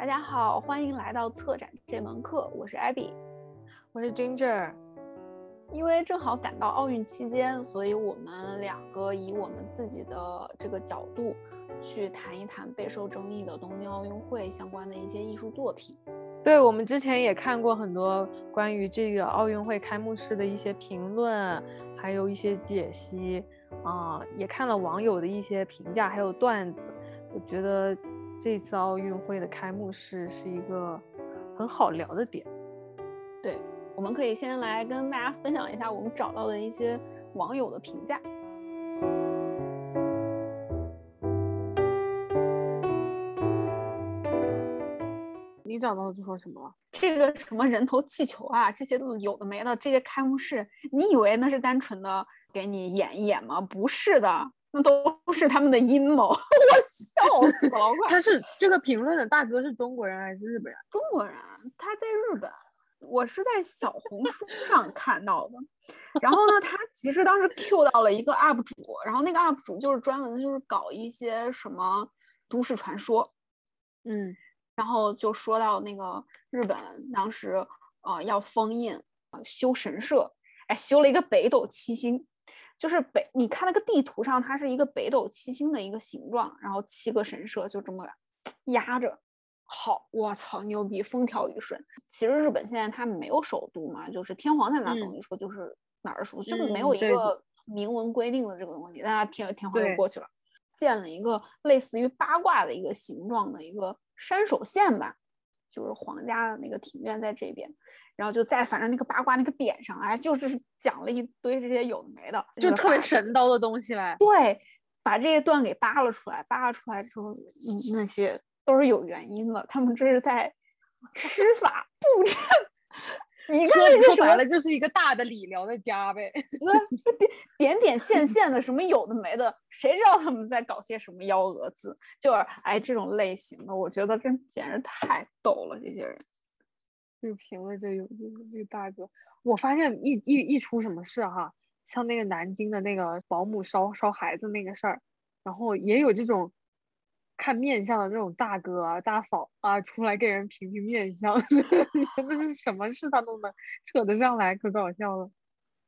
大家好，欢迎来到策展这门课，我是 Abby，我是 Ginger。因为正好赶到奥运期间，所以我们两个以我们自己的这个角度去谈一谈备受争议的东京奥运会相关的一些艺术作品。对，我们之前也看过很多关于这个奥运会开幕式的一些评论，还有一些解析啊，也看了网友的一些评价，还有段子。我觉得这次奥运会的开幕式是一个很好聊的点。对。我们可以先来跟大家分享一下我们找到的一些网友的评价。你找到的说什么了？这个什么人头气球啊，这些都有的没的。这些开幕式，你以为那是单纯的给你演一演吗？不是的，那都是他们的阴谋。我笑死了！他是这个评论的大哥是中国人还是日本人？中国人，他在日本。我是在小红书上看到的，然后呢，他其实当时 Q 到了一个 UP 主，然后那个 UP 主就是专门就是搞一些什么都市传说，嗯，然后就说到那个日本当时呃要封印啊修神社，哎，修了一个北斗七星，就是北，你看那个地图上，它是一个北斗七星的一个形状，然后七个神社就这么压着。好，我操，牛逼，风调雨顺。其实日本现在它没有首都嘛，就是天皇在那，等于说就是哪儿首都，就是没有一个明文规定的这个东西。但它天天皇就过去了，建了一个类似于八卦的一个形状的一个山手线吧，就是皇家的那个庭院在这边，然后就在反正那个八卦那个点上，哎，就是讲了一堆这些有的没的，就特别神叨的东西来。对，把这些段给扒了出来，扒了出来之后，嗯，那些。都是有原因的，他们这是在施法布阵。你看，说白了就是一个大的理疗的家呗。那点点线 线的，什么有的没的，谁知道他们在搞些什么幺蛾子？就是哎，这种类型的，我觉得真简直太逗了。这些人，这个评论就有这个大哥，我发现一一一出什么事哈，像那个南京的那个保姆烧烧孩子那个事儿，然后也有这种。看面相的那种大哥啊、大嫂啊，出来给人评评面相，真的是什么事他都能扯得上来，可搞笑了。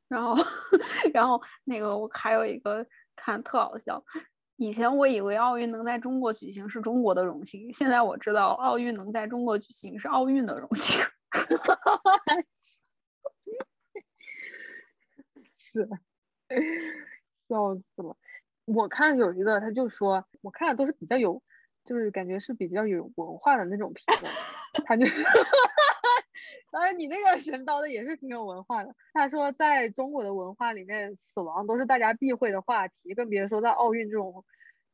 然后，然后那个我还有一个看特好笑，以前我以为奥运能在中国举行是中国的荣幸，现在我知道奥运能在中国举行是奥运的荣幸。是，笑死了。我看有一个，他就说，我看的都是比较有，就是感觉是比较有文化的那种评论。他就，当然你那个神叨的也是挺有文化的。他说，在中国的文化里面，死亡都是大家避讳的话题，更别说在奥运这种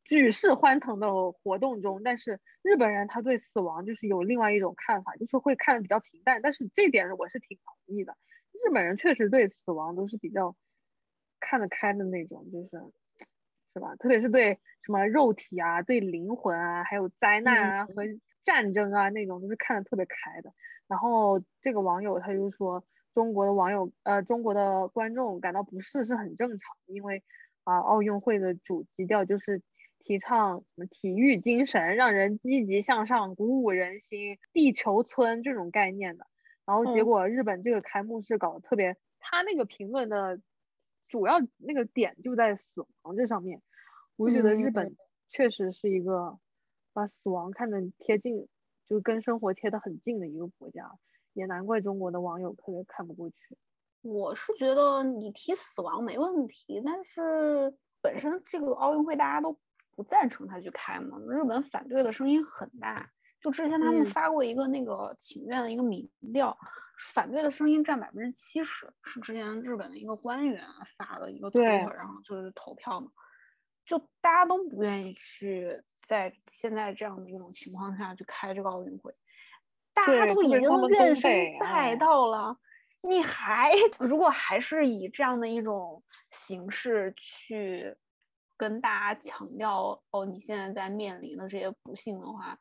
举世欢腾的活动中。但是日本人他对死亡就是有另外一种看法，就是会看的比较平淡。但是这点我是挺同意的，日本人确实对死亡都是比较看得开的那种，就是。是吧？特别是对什么肉体啊、对灵魂啊，还有灾难啊和战争啊那种，都是看得特别开的。然后这个网友他就说，中国的网友呃，中国的观众感到不适是很正常，因为啊，奥运会的主基调就是提倡什么体育精神，让人积极向上，鼓舞人心，地球村这种概念的。然后结果日本这个开幕式搞得特别，他那个评论的。主要那个点就在死亡这上面，我就觉得日本确实是一个把死亡看得贴近，就跟生活贴得很近的一个国家，也难怪中国的网友特别看不过去。我是觉得你提死亡没问题，但是本身这个奥运会大家都不赞成他去开嘛，日本反对的声音很大。就之前他们发过一个那个请愿的一个民调，反对的声音占百分之七十，是之前日本的一个官员发的一个推特，然后就是投票嘛，就大家都不愿意去在现在这样的一种情况下去开这个奥运会，大家都已经怨声载道了，你还 如果还是以这样的一种形式去跟大家强调哦，你现在在面临的这些不幸的话。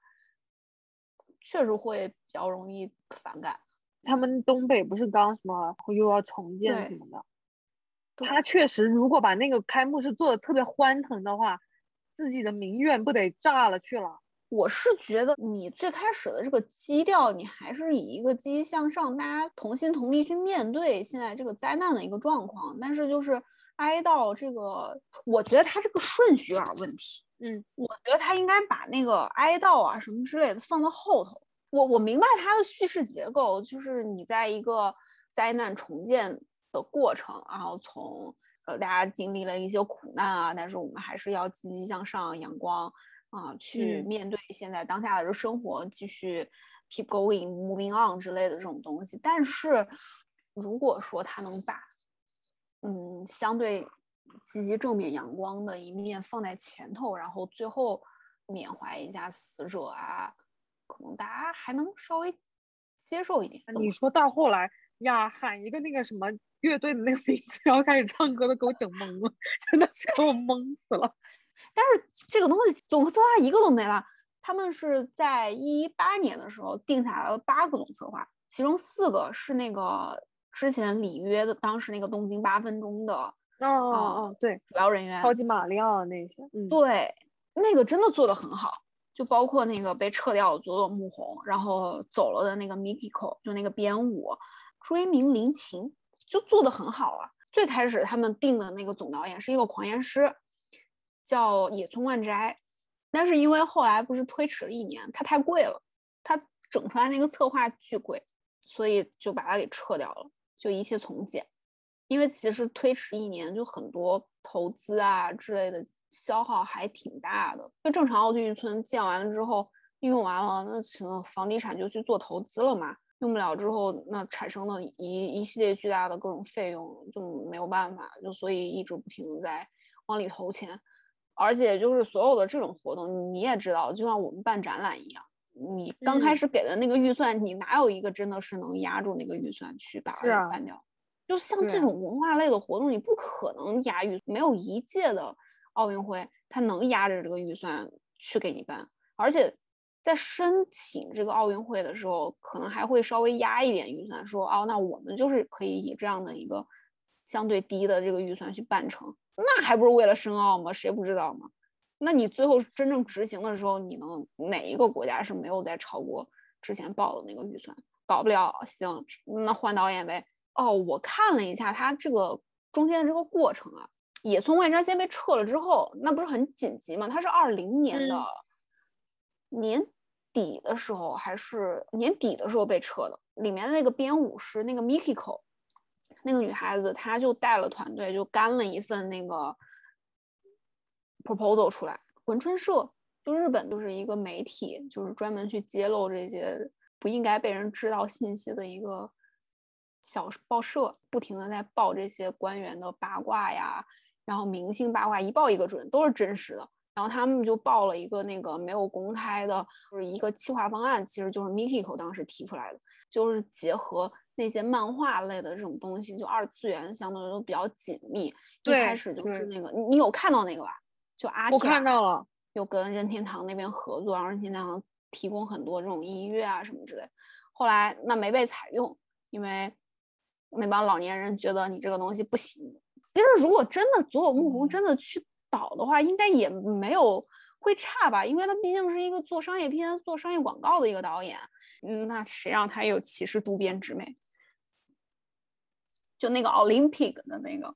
确实会比较容易反感。他们东北不是刚什么又要重建什么的，他确实如果把那个开幕式做的特别欢腾的话，自己的民怨不得炸了去了。我是觉得你最开始的这个基调，你还是以一个积极向上，大家同心同力去面对现在这个灾难的一个状况。但是就是哀悼这个，我觉得他这个顺序有点问题。嗯，我觉得他应该把那个哀悼啊什么之类的放到后头。我我明白他的叙事结构，就是你在一个灾难重建的过程，然后从呃大家经历了一些苦难啊，但是我们还是要积极向上、阳光啊，去面对现在当下的生活，继续 keep going、moving on 之类的这种东西。但是如果说他能把嗯相对积极正面阳光的一面放在前头，然后最后缅怀一下死者啊，可能大家还能稍微接受一点。你说到后来呀，喊一个那个什么乐队的那个名字，然后开始唱歌，都给我整懵了，真的是给我懵死了。但是这个东西总策划一个都没了。他们是在一八年的时候定下来了八个总策划，其中四个是那个之前里约的当时那个东京八分钟的。哦哦哦，对，主要人员超级马里奥那些，嗯，对，那个真的做的很好，就包括那个被撤掉的佐佐木宏，然后走了的那个 Mikiko，就那个编舞追名林琴，就做的很好啊。最开始他们定的那个总导演是一个狂言师，叫野村万斋，但是因为后来不是推迟了一年，他太贵了，他整出来那个策划巨贵，所以就把它给撤掉了，就一切从简。因为其实推迟一年，就很多投资啊之类的消耗还挺大的。就正常奥运村建完了之后，用完了，那可能房地产就去做投资了嘛。用不了之后，那产生的一一系列巨大的各种费用就没有办法，就所以一直不停的在往里投钱。而且就是所有的这种活动，你也知道，就像我们办展览一样，你刚开始给的那个预算，你哪有一个真的是能压住那个预算去把它办掉？就像这种文化类的活动，你不可能压预，没有一届的奥运会它能压着这个预算去给你办，而且在申请这个奥运会的时候，可能还会稍微压一点预算，说哦，那我们就是可以以这样的一个相对低的这个预算去办成，那还不是为了申奥吗？谁不知道吗？那你最后真正执行的时候，你能哪一个国家是没有再超过之前报的那个预算？搞不了，行，那换导演呗。哦，我看了一下他这个中间的这个过程啊，野村万山先被撤了之后，那不是很紧急吗？他是二零年的年底的时候，还是年底的时候被撤的。里面那个编舞师，那个 Mikiko，那个女孩子，她就带了团队，就干了一份那个 proposal 出来。魂春社就日本就是一个媒体，就是专门去揭露这些不应该被人知道信息的一个。小报社不停的在报这些官员的八卦呀，然后明星八卦一报一个准，都是真实的。然后他们就报了一个那个没有公开的，就是一个企划方案，其实就是 Mikiko 当时提出来的，就是结合那些漫画类的这种东西，就二次元相对都比较紧密。一开始就是那个，你有看到那个吧？就阿我看到了，又跟任天堂那边合作，然后任天堂提供很多这种音乐啊什么之类。后来那没被采用，因为。那帮老年人觉得你这个东西不行。其实，如果真的佐佐木宏真的去导的话，应该也没有会差吧？因为他毕竟是一个做商业片、做商业广告的一个导演。嗯，那谁让他有歧视渡边直美？就那个 Olympic 的那个，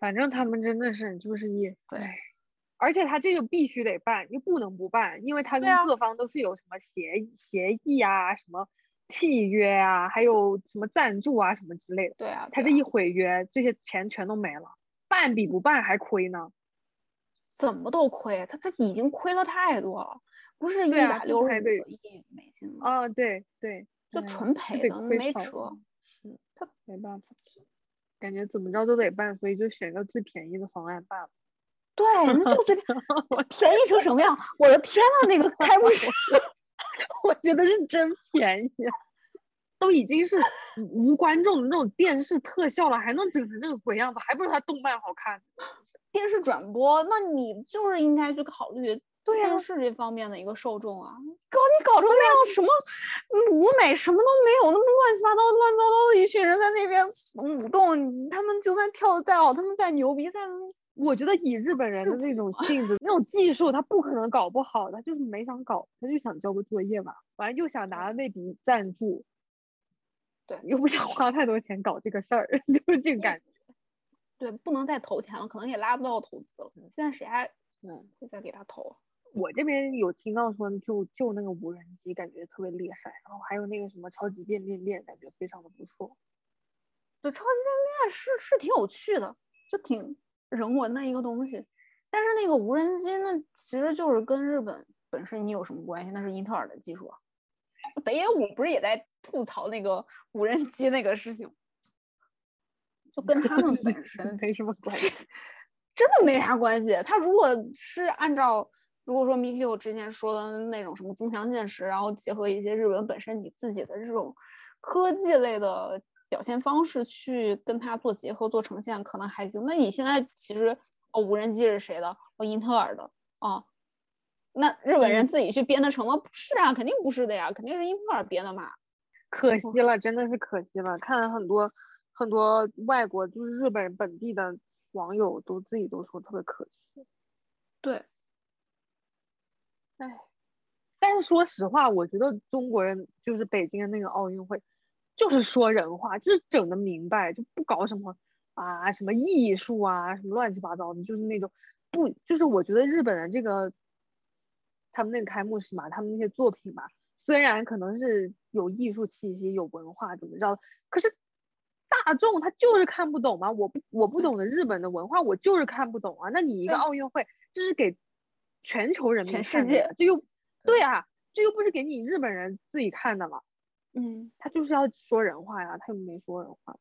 反正他们真的是就是一对，而且他这个必须得办，又不能不办，因为他跟各方都是有什么协协议啊什么。契约啊，还有什么赞助啊，什么之类的。对啊，他这一毁约，这些钱全都没了，办比不办还亏呢。怎么都亏，他他已经亏了太多了，不是一百六十个亿美金吗？啊，对对，就纯赔的，没辙。是他没办法，感觉怎么着都得办，所以就选个最便宜的方案办了。对，那就最便宜成什么样？我的天呐，那个开 幕式。我觉得是真便宜，都已经是无观众的那种电视特效了，还能整成这个鬼样子，还不如他动漫好看。电视转播，那你就是应该去考虑电视这方面的一个受众啊。搞你搞成那样，什么舞美什么都没有，那么乱七八糟、乱糟糟的一群人在那边舞动，他们就算跳的再好，他们再牛逼，再我觉得以日本人的那种性子、那种技术，他不可能搞不好，他就是没想搞，他就想交个作业嘛，完了又想拿那笔赞助，对，又不想花太多钱搞这个事儿，就是这个感觉。对，不能再投钱了，可能也拉不到投资了。现在谁还嗯会再给他投？我这边有听到说，就就那个无人机感觉特别厉害，然后还有那个什么超级变变变，感觉非常的不错。对，超级变变是是挺有趣的，就挺人文的一个东西。但是那个无人机那其实就是跟日本本身你有什么关系？那是英特尔的技术啊。北野武不是也在吐槽那个无人机那个事情，就跟他们本 身没什么关系。真的没啥关系。他如果是按照如果说 Mikio 之前说的那种什么增强现实，然后结合一些日本本身你自己的这种科技类的表现方式去跟它做结合、做呈现，可能还行。那你现在其实哦，无人机是谁的？哦，英特尔的哦。那日本人自己去编的成吗？不是啊，肯定不是的呀，肯定是英特尔编的嘛。可惜了，真的是可惜了。看了很多很多外国就是日本本地的网友都自己都说特别可惜。对。哎，但是说实话，我觉得中国人就是北京的那个奥运会，就是说人话，就是整的明白，就不搞什么啊什么艺术啊什么乱七八糟的，就是那种不就是我觉得日本人这个他们那个开幕式嘛，他们那些作品嘛，虽然可能是有艺术气息、有文化怎么着，可是大众他就是看不懂嘛。我不我不懂的日本的文化，我就是看不懂啊。那你一个奥运会，这是给。全球人民全世界，这又对啊，这又不是给你日本人自己看的嘛。嗯，他就是要说人话呀，他又没说人话，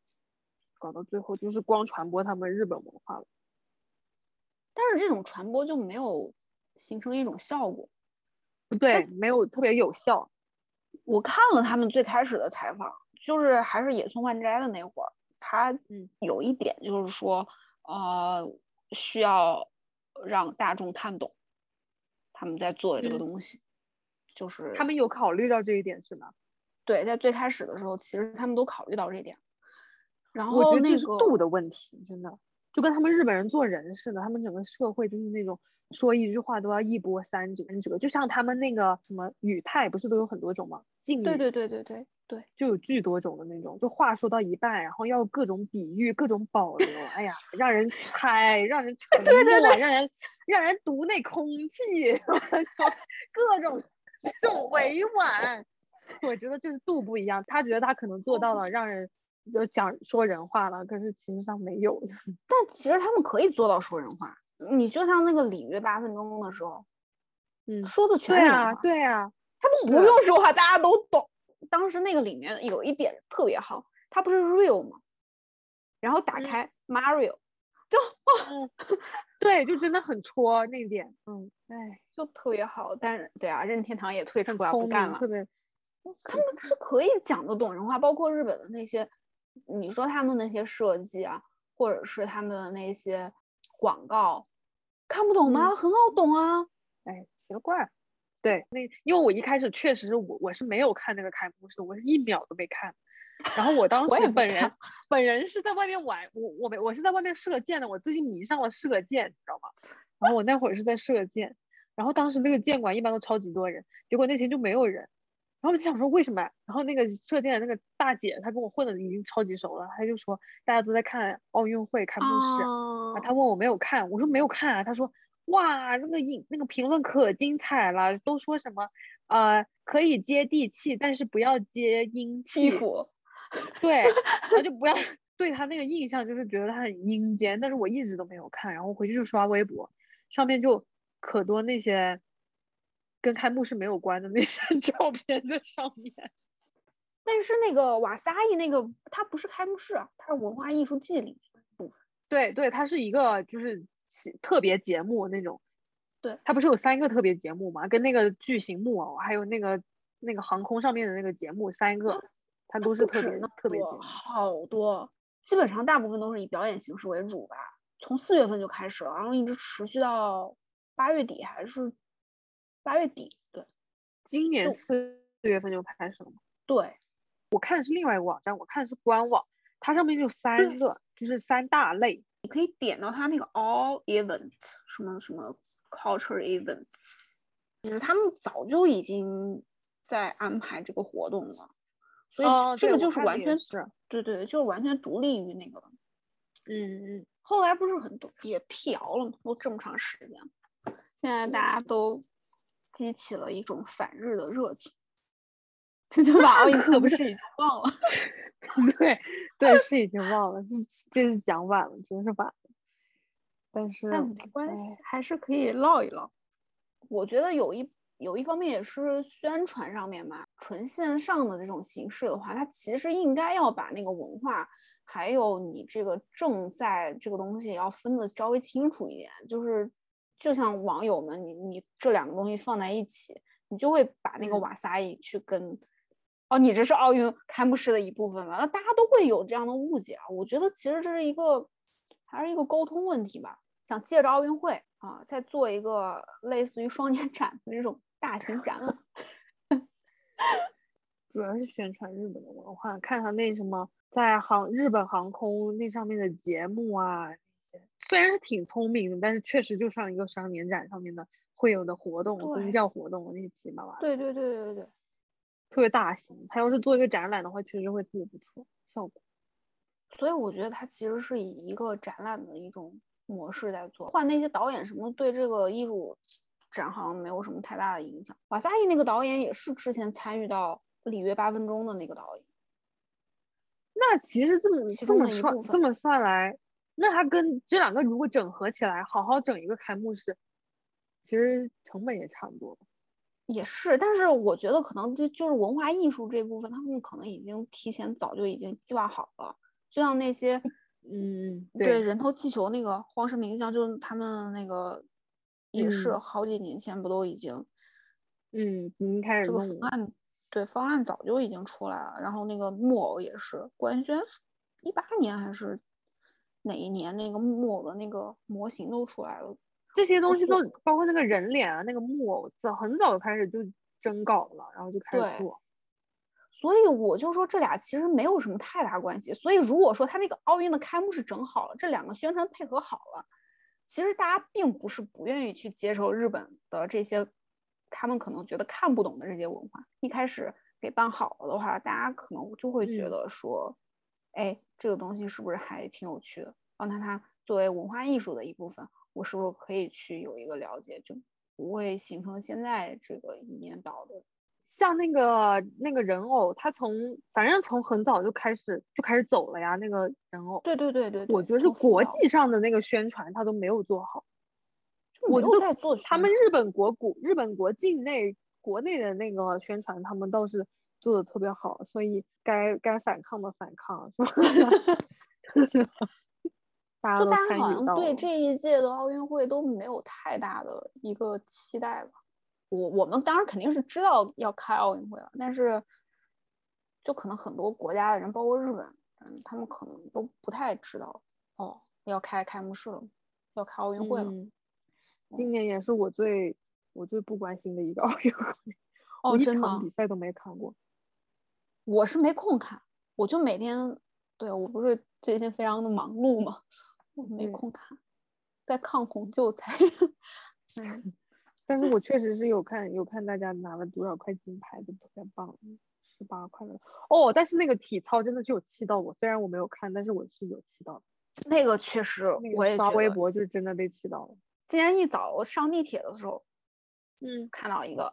搞到最后就是光传播他们日本文化了。但是这种传播就没有形成一种效果，不对，没有特别有效。我看了他们最开始的采访，就是还是野村万斋的那会儿，他有一点就是说，呃，需要让大众看懂。他们在做的这个东西，就是他们有考虑到这一点是吗？对，在最开始的时候，其实他们都考虑到这点。然后那个度的问题，真的就跟他们日本人做人似的，他们整个社会就是那种说一句话都要一波三折，就像他们那个什么语态，不是都有很多种吗？敬语，对对对对对对，就有巨多种的那种，就话说到一半，然后要各种比喻，各种保留，哎呀，让人猜，让人 沉默，让人让人读那空气，各种这种委婉，我觉得就是度不一样。他觉得他可能做到了，让人就讲说人话了，可是其实上没有。但其实他们可以做到说人话，你就像那个里约八分钟的时候，嗯，说的全是人话，对啊。他都不用说话，大家都懂。当时那个里面有一点特别好，他不是 real 吗？然后打开 Mario，就哇，对，就真的很戳那点，嗯，哎，就特别好。但是，对啊，任天堂也退出来不干了。特别，他们是可以讲得懂人话，包括日本的那些，你说他们那些设计啊，或者是他们的那些广告，看不懂吗？很好懂啊。哎，奇了怪。对，那因为我一开始确实是我我是没有看那个开幕式，我是一秒都没看。然后我当时本人本人是在外面玩，我我没我是在外面射箭的，我最近迷上了射箭，你知道吗？然后我那会儿是在射箭，然后当时那个箭馆一般都超级多人，结果那天就没有人。然后我就想说为什么？然后那个射箭的那个大姐她跟我混的已经超级熟了，她就说大家都在看奥运会开幕式，啊，她问我没有看，我说没有看啊，她说。哇，那个影那个评论可精彩了，都说什么呃可以接地气，但是不要接阴气。对，然后就不要对他那个印象就是觉得他很阴间，但是我一直都没有看，然后回去就刷微博，上面就可多那些跟开幕式没有关的那些 照片在上面。但是那个瓦萨伊那个它不是开幕式，它是文化艺术季里部分。对对，它是一个就是。特别节目那种，对，它不是有三个特别节目嘛？跟那个巨型木偶，还有那个那个航空上面的那个节目，三个，它都是特别特别节目，好多，基本上大部分都是以表演形式为主吧。从四月份就开始了，然后一直持续到八月底还是八月底？对，今年四月份就开始了吗？对，我看的是另外一个网站，我看的是官网，它上面就三个，就是三大类。你可以点到它那个 all event 什么什么 culture events，其实他们早就已经在安排这个活动了，所以这个就是完全是，对对，就是完全独立于那个。嗯嗯。后来不是很多也辟谣了吗？都这么长时间，现在大家都激起了一种反日的热情，就把奥运课不是 已经忘了。对对，是已经忘了，这这是讲晚了，真是晚了。但是但没关系，还是可以唠一唠。我觉得有一有一方面也是宣传上面嘛，纯线上的这种形式的话，它其实应该要把那个文化还有你这个正在这个东西要分的稍微清楚一点。就是就像网友们，你你这两个东西放在一起，你就会把那个瓦萨伊去跟哦，你这是奥运开幕式的一部分嘛？那大家都会有这样的误解啊。我觉得其实这是一个。还是一个沟通问题吧，想借着奥运会啊，再做一个类似于双年展的这种大型展览，主要是宣传日本的文化。看看那什么在航日本航空那上面的节目啊，那些虽然是挺聪明的，但是确实就像一个双年展上面的会有的活动，宗教活动那些七七八八。对对对对对，特别大型。他要是做一个展览的话，确实会特别不错，效果。所以我觉得他其实是以一个展览的一种模式在做，换那些导演什么对这个艺术展好像没有什么太大的影响。瓦萨伊那个导演也是之前参与到《里约八分钟》的那个导演。那其实这么这么算这么算来，那他跟这两个如果整合起来，好好整一个开幕式，其实成本也差不多。也是，但是我觉得可能就就是文化艺术这部分，他们可能已经提前早就已经计划好了。就像那些，嗯，对，人头气球那个荒石名将，就是他们那个也是好几年前不都已经，嗯，已经开始这个方案，对，方案早就已经出来了。然后那个木偶也是，官宣一八年还是哪一年，那个木偶的那个模型都出来了。这些东西都包括那个人脸啊，那个木偶早很早就开始就征稿了，然后就开始做。所以我就说这俩其实没有什么太大关系。所以如果说他那个奥运的开幕式整好了，这两个宣传配合好了，其实大家并不是不愿意去接受日本的这些他们可能觉得看不懂的这些文化。一开始给办好了的话，大家可能就会觉得说，哎，这个东西是不是还挺有趣的？那它作为文化艺术的一部分，我是不是可以去有一个了解，就不会形成现在这个一面倒的。像那个那个人偶，他从反正从很早就开始就开始走了呀。那个人偶，对对对对，我觉得是国际上的那个宣传他都没有做好。我就在做他们日本国国日本国境内国内的那个宣传，他们倒是做的特别好，所以该该反抗的反抗，是吧？大家好像对这一届的奥运会都没有太大的一个期待吧。我我们当然肯定是知道要开奥运会了，但是就可能很多国家的人，包括日本，嗯，他们可能都不太知道哦，要开开幕式了，要开奥运会了。今年也是我最我最不关心的一个奥运会，哦，真的，比赛都没看过。我是没空看，我就每天，对我不是最近非常的忙碌嘛，我没空看，在抗洪救灾。嗯。但是我确实是有看有看大家拿了多少块金牌的，特别棒，十八块的哦。但是那个体操真的是有气到我，虽然我没有看，但是我是有气到的。那个确实，我也刷微博就是真的被气到了。今天一早上地铁的时候，嗯，看到一个，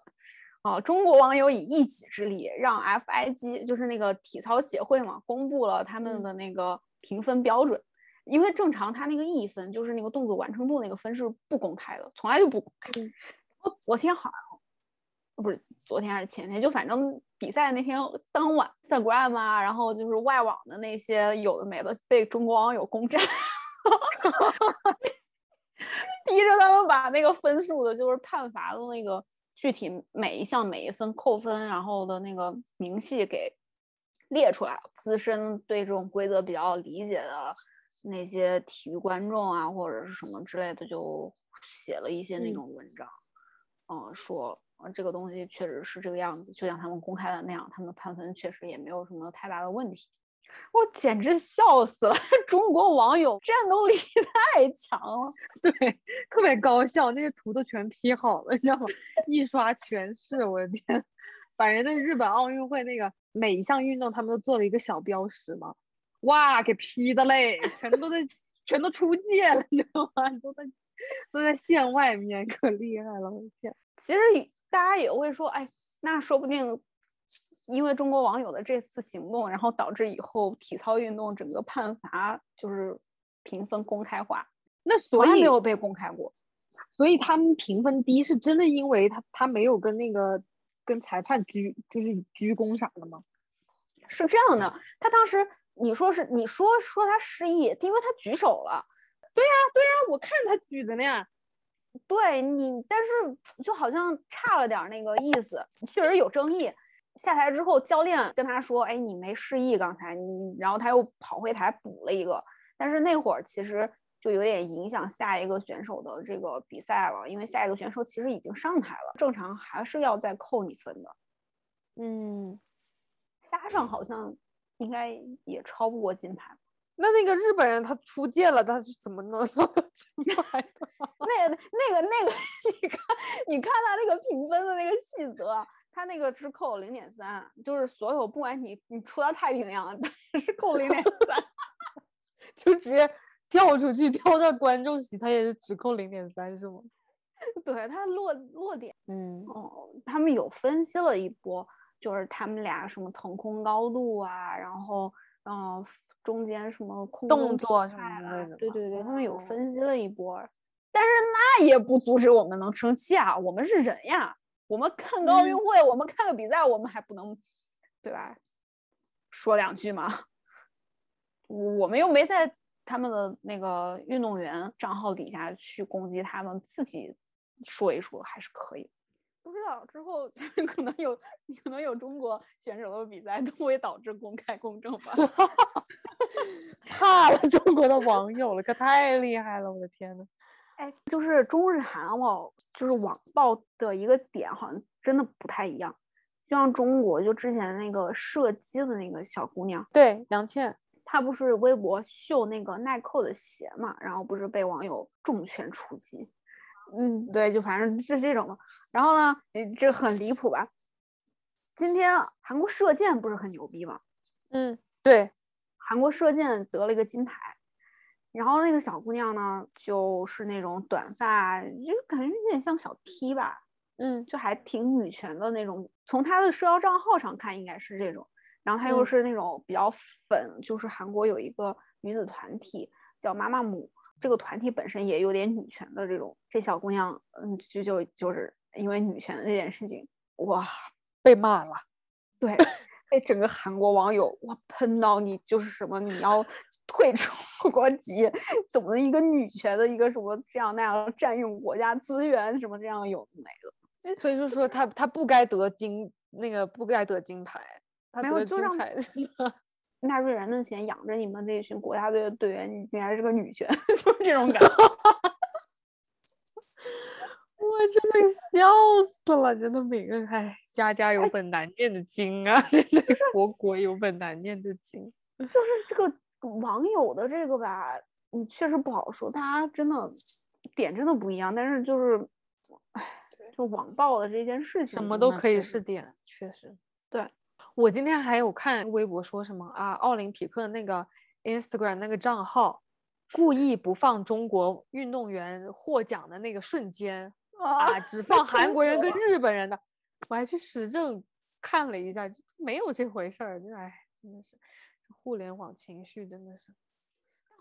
哦，中国网友以一己之力让 FIG，就是那个体操协会嘛，公布了他们的那个评分标准。因为正常他那个一分就是那个动作完成度那个分是不公开的，从来就不公开。昨天好像不是昨天还是前天，就反正比赛那天当晚，Instagram 啊，然后就是外网的那些有的没的被中国网友攻占，逼着他们把那个分数的，就是判罚的那个具体每一项每一分扣分，然后的那个明细给列出来了。资深对这种规则比较理解的那些体育观众啊，或者是什么之类的，就写了一些那种文章。嗯，说这个东西确实是这个样子，就像他们公开的那样，他们的判分确实也没有什么太大的问题。我简直笑死了！中国网友战斗力 太强了，对，特别高效，那些图都全 P 好了，你知道吗？一刷全是，我的天！反正那日本奥运会那个每一项运动，他们都做了一个小标识嘛，哇，给批的嘞，全都在，全都出界了，你知道吗？都在都在线外面，可厉害了，我的天！其实大家也会说，哎，那说不定。因为中国网友的这次行动，然后导致以后体操运动整个判罚就是评分公开化，那所以没有被公开过，所以他们评分低是真的，因为他他没有跟那个跟裁判鞠就是鞠躬啥的吗？是这样的，他当时你说是你说说他失忆，因为他举手了，对呀对呀，我看他举的呢，对你，但是就好像差了点那个意思，确实有争议。下台之后，教练跟他说：“哎，你没示意刚才你。”然后他又跑回台补了一个，但是那会儿其实就有点影响下一个选手的这个比赛了，因为下一个选手其实已经上台了，正常还是要再扣你分的。嗯，加上好像应该也超不过金牌。那那个日本人他出界了，他是怎么能金牌的？那个、那个、那个，你看，你看他那个评分的那个细则。他那个只扣零点三，就是所有不管你你出到太平洋，也是扣零点三，就直接跳出去跳到观众席，他也是只扣零点三，是吗？对他落落点，嗯哦，他们有分析了一波，就是他们俩什么腾空高度啊，然后嗯中间什么空动作什么的，对对对，他们有分析了一波，但是那也不阻止我们能生气啊，我们是人呀。我们看个奥运会，我们看个比赛，我们还不能，对吧？说两句吗？我们又没在他们的那个运动员账号底下去攻击他们，自己说一说还是可以。不知道之后 可能有 可能有中国选手的比赛都会导致公开公正吧？怕了中国的网友了，可太厉害了！我的天呐。哎，就是中日韩哦，就是网暴的一个点，好像真的不太一样。就像中国，就之前那个射击的那个小姑娘，对杨倩，她不是微博秀那个耐克的鞋嘛，然后不是被网友重拳出击。嗯，对，就反正是这种的。然后呢，这很离谱吧？今天韩国射箭不是很牛逼吗？嗯，对，韩国射箭得了一个金牌。然后那个小姑娘呢，就是那种短发，就感觉有点像小 T 吧，嗯，就还挺女权的那种。从她的社交账号上看，应该是这种。然后她又是那种比较粉，就是韩国有一个女子团体叫妈妈母，这个团体本身也有点女权的这种。这小姑娘，嗯，就就就是因为女权的这件事情，哇，被骂了。对。被整个韩国网友哇喷到你就是什么你要退出 国籍，怎么一个女权的一个什么这样那样占用国家资源什么这样有没了，所以就说他他不该得金那个不该得金牌，他得金牌 纳税人的钱养着你们这群国家队的队员，你竟然是个女权，就是这种感觉。我真的笑死了，真的每个哎，家家有本难念的经啊，国国有本难念的经。就是这个网友的这个吧，你确实不好说，大家真的点真的不一样。但是就是，哎，就网暴的这件事情，什么都可以是点，确实。对，我今天还有看微博说什么啊，奥林匹克那个 Instagram 那个账号故意不放中国运动员获奖的那个瞬间。啊，只放韩国人跟日本人的，我还去实证看了一下，没有这回事儿。就哎，真的是互联网情绪真的是，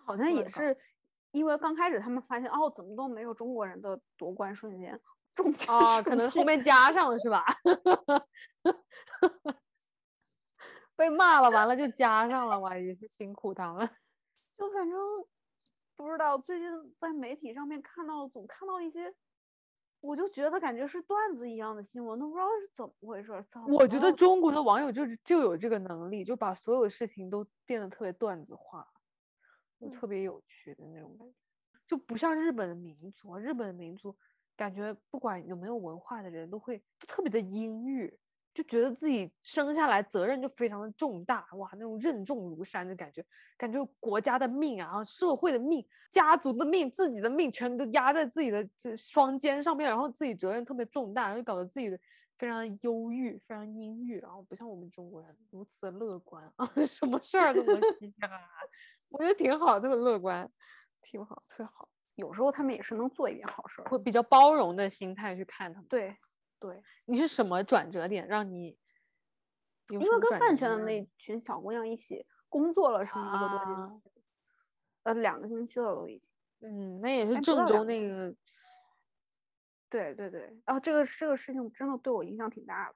好像也是因为刚开始他们发现哦，怎么都没有中国人的夺冠瞬间，中啊，可能后面加上了是吧？被骂了，完了就加上了，哇，也是辛苦他们。就反正不知道，最近在媒体上面看到，总看到一些。我就觉得感觉是段子一样的新闻，都不知道是怎么回事。我觉得中国的网友就是就有这个能力，就把所有事情都变得特别段子化，就特别有趣的那种感觉，就不像日本的民族。日本的民族感觉不管有没有文化的人都会特别的阴郁，就觉得自己生下来责任就非常的重大，哇，那种任重如山的感觉，感觉国家的命啊，社会的命、家族的命、自己的命，全都压在自己的这双肩上面，然后自己责任特别重大，然后就搞得自己的非常忧郁、非常阴郁，然后不像我们中国人如此的乐观啊，什么事儿都能嘻嘻哈哈，我觉得挺好，特别乐观，挺好，特别好。有时候他们也是能做一点好事儿，会比较包容的心态去看他们。对，对，你是什么转折点让你？因为跟饭圈的那群小姑娘一起工作了，是一个多星期，呃，两个星期了都已经。嗯，那也是郑州那个。对对对，然后这个这个事情真的对我影响挺大的。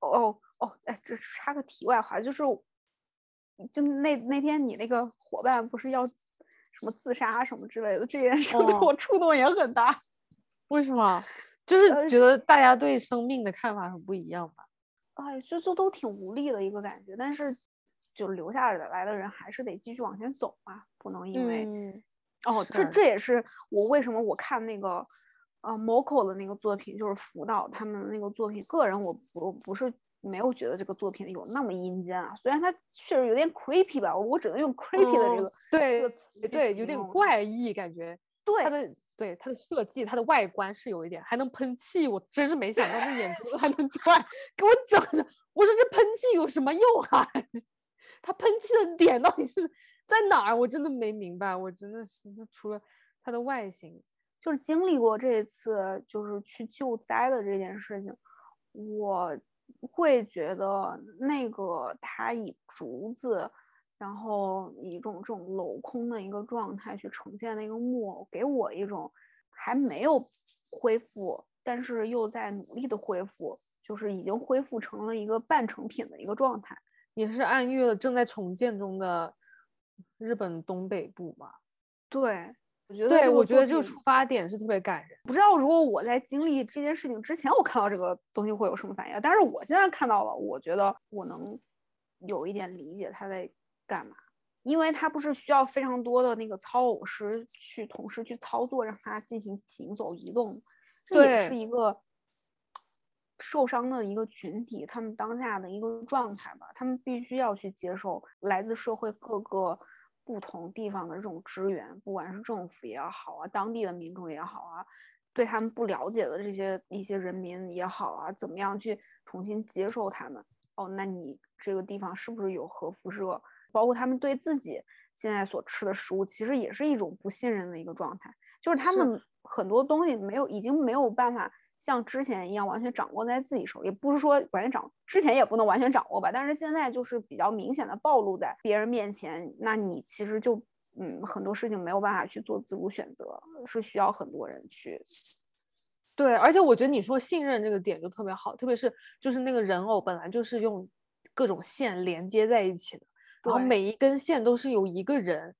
哦哦，哎，这插个题外话，就是，就那那天你那个伙伴不是要。什么自杀什么之类的，这件事对我触动也很大。为什么？就是觉得大家对生命的看法很不一样吧？哎，就就都挺无力的一个感觉。但是，就留下来的人还是得继续往前走嘛，不能因为……哦，这这也是我为什么我看那个呃 Moco 的那个作品，就是辅导他们的那个作品。个人我不不是。没有觉得这个作品有那么阴间啊，虽然它确实有点 creepy 吧，我只能用 creepy 的这个对这个词，对，有点怪异感觉。对它的对它的设计，它的外观是有一点，还能喷气，我真是没想到那眼珠子还能转，给我整的，我说这喷气有什么用啊？它喷气的点到底是在哪儿？我真的没明白，我真的是除了它的外形，就是经历过这一次就是去救灾的这件事情，我。会觉得那个它以竹子，然后以一种这种镂空的一个状态去呈现那个木偶，给我一种还没有恢复，但是又在努力的恢复，就是已经恢复成了一个半成品的一个状态，也是暗喻了正在重建中的日本东北部吧？对。我觉得，对我觉得这个出发点是特别感人。不知道如果我在经历这件事情之前，我看到这个东西会有什么反应？但是我现在看到了，我觉得我能有一点理解他在干嘛，因为他不是需要非常多的那个操偶师去同时去操作，让他进行行走移动。这也是一个受伤的一个群体，他们当下的一个状态吧，他们必须要去接受来自社会各个。不同地方的这种支援，不管是政府也好啊，当地的民众也好啊，对他们不了解的这些一些人民也好啊，怎么样去重新接受他们？哦，那你这个地方是不是有核辐射？包括他们对自己现在所吃的食物，其实也是一种不信任的一个状态，就是他们很多东西没有，已经没有办法。像之前一样完全掌握在自己手里，也不是说完全掌，之前也不能完全掌握吧。但是现在就是比较明显的暴露在别人面前，那你其实就嗯很多事情没有办法去做自主选择，是需要很多人去。对，而且我觉得你说信任这个点就特别好，特别是就是那个人偶本来就是用各种线连接在一起的，然后每一根线都是由一个人。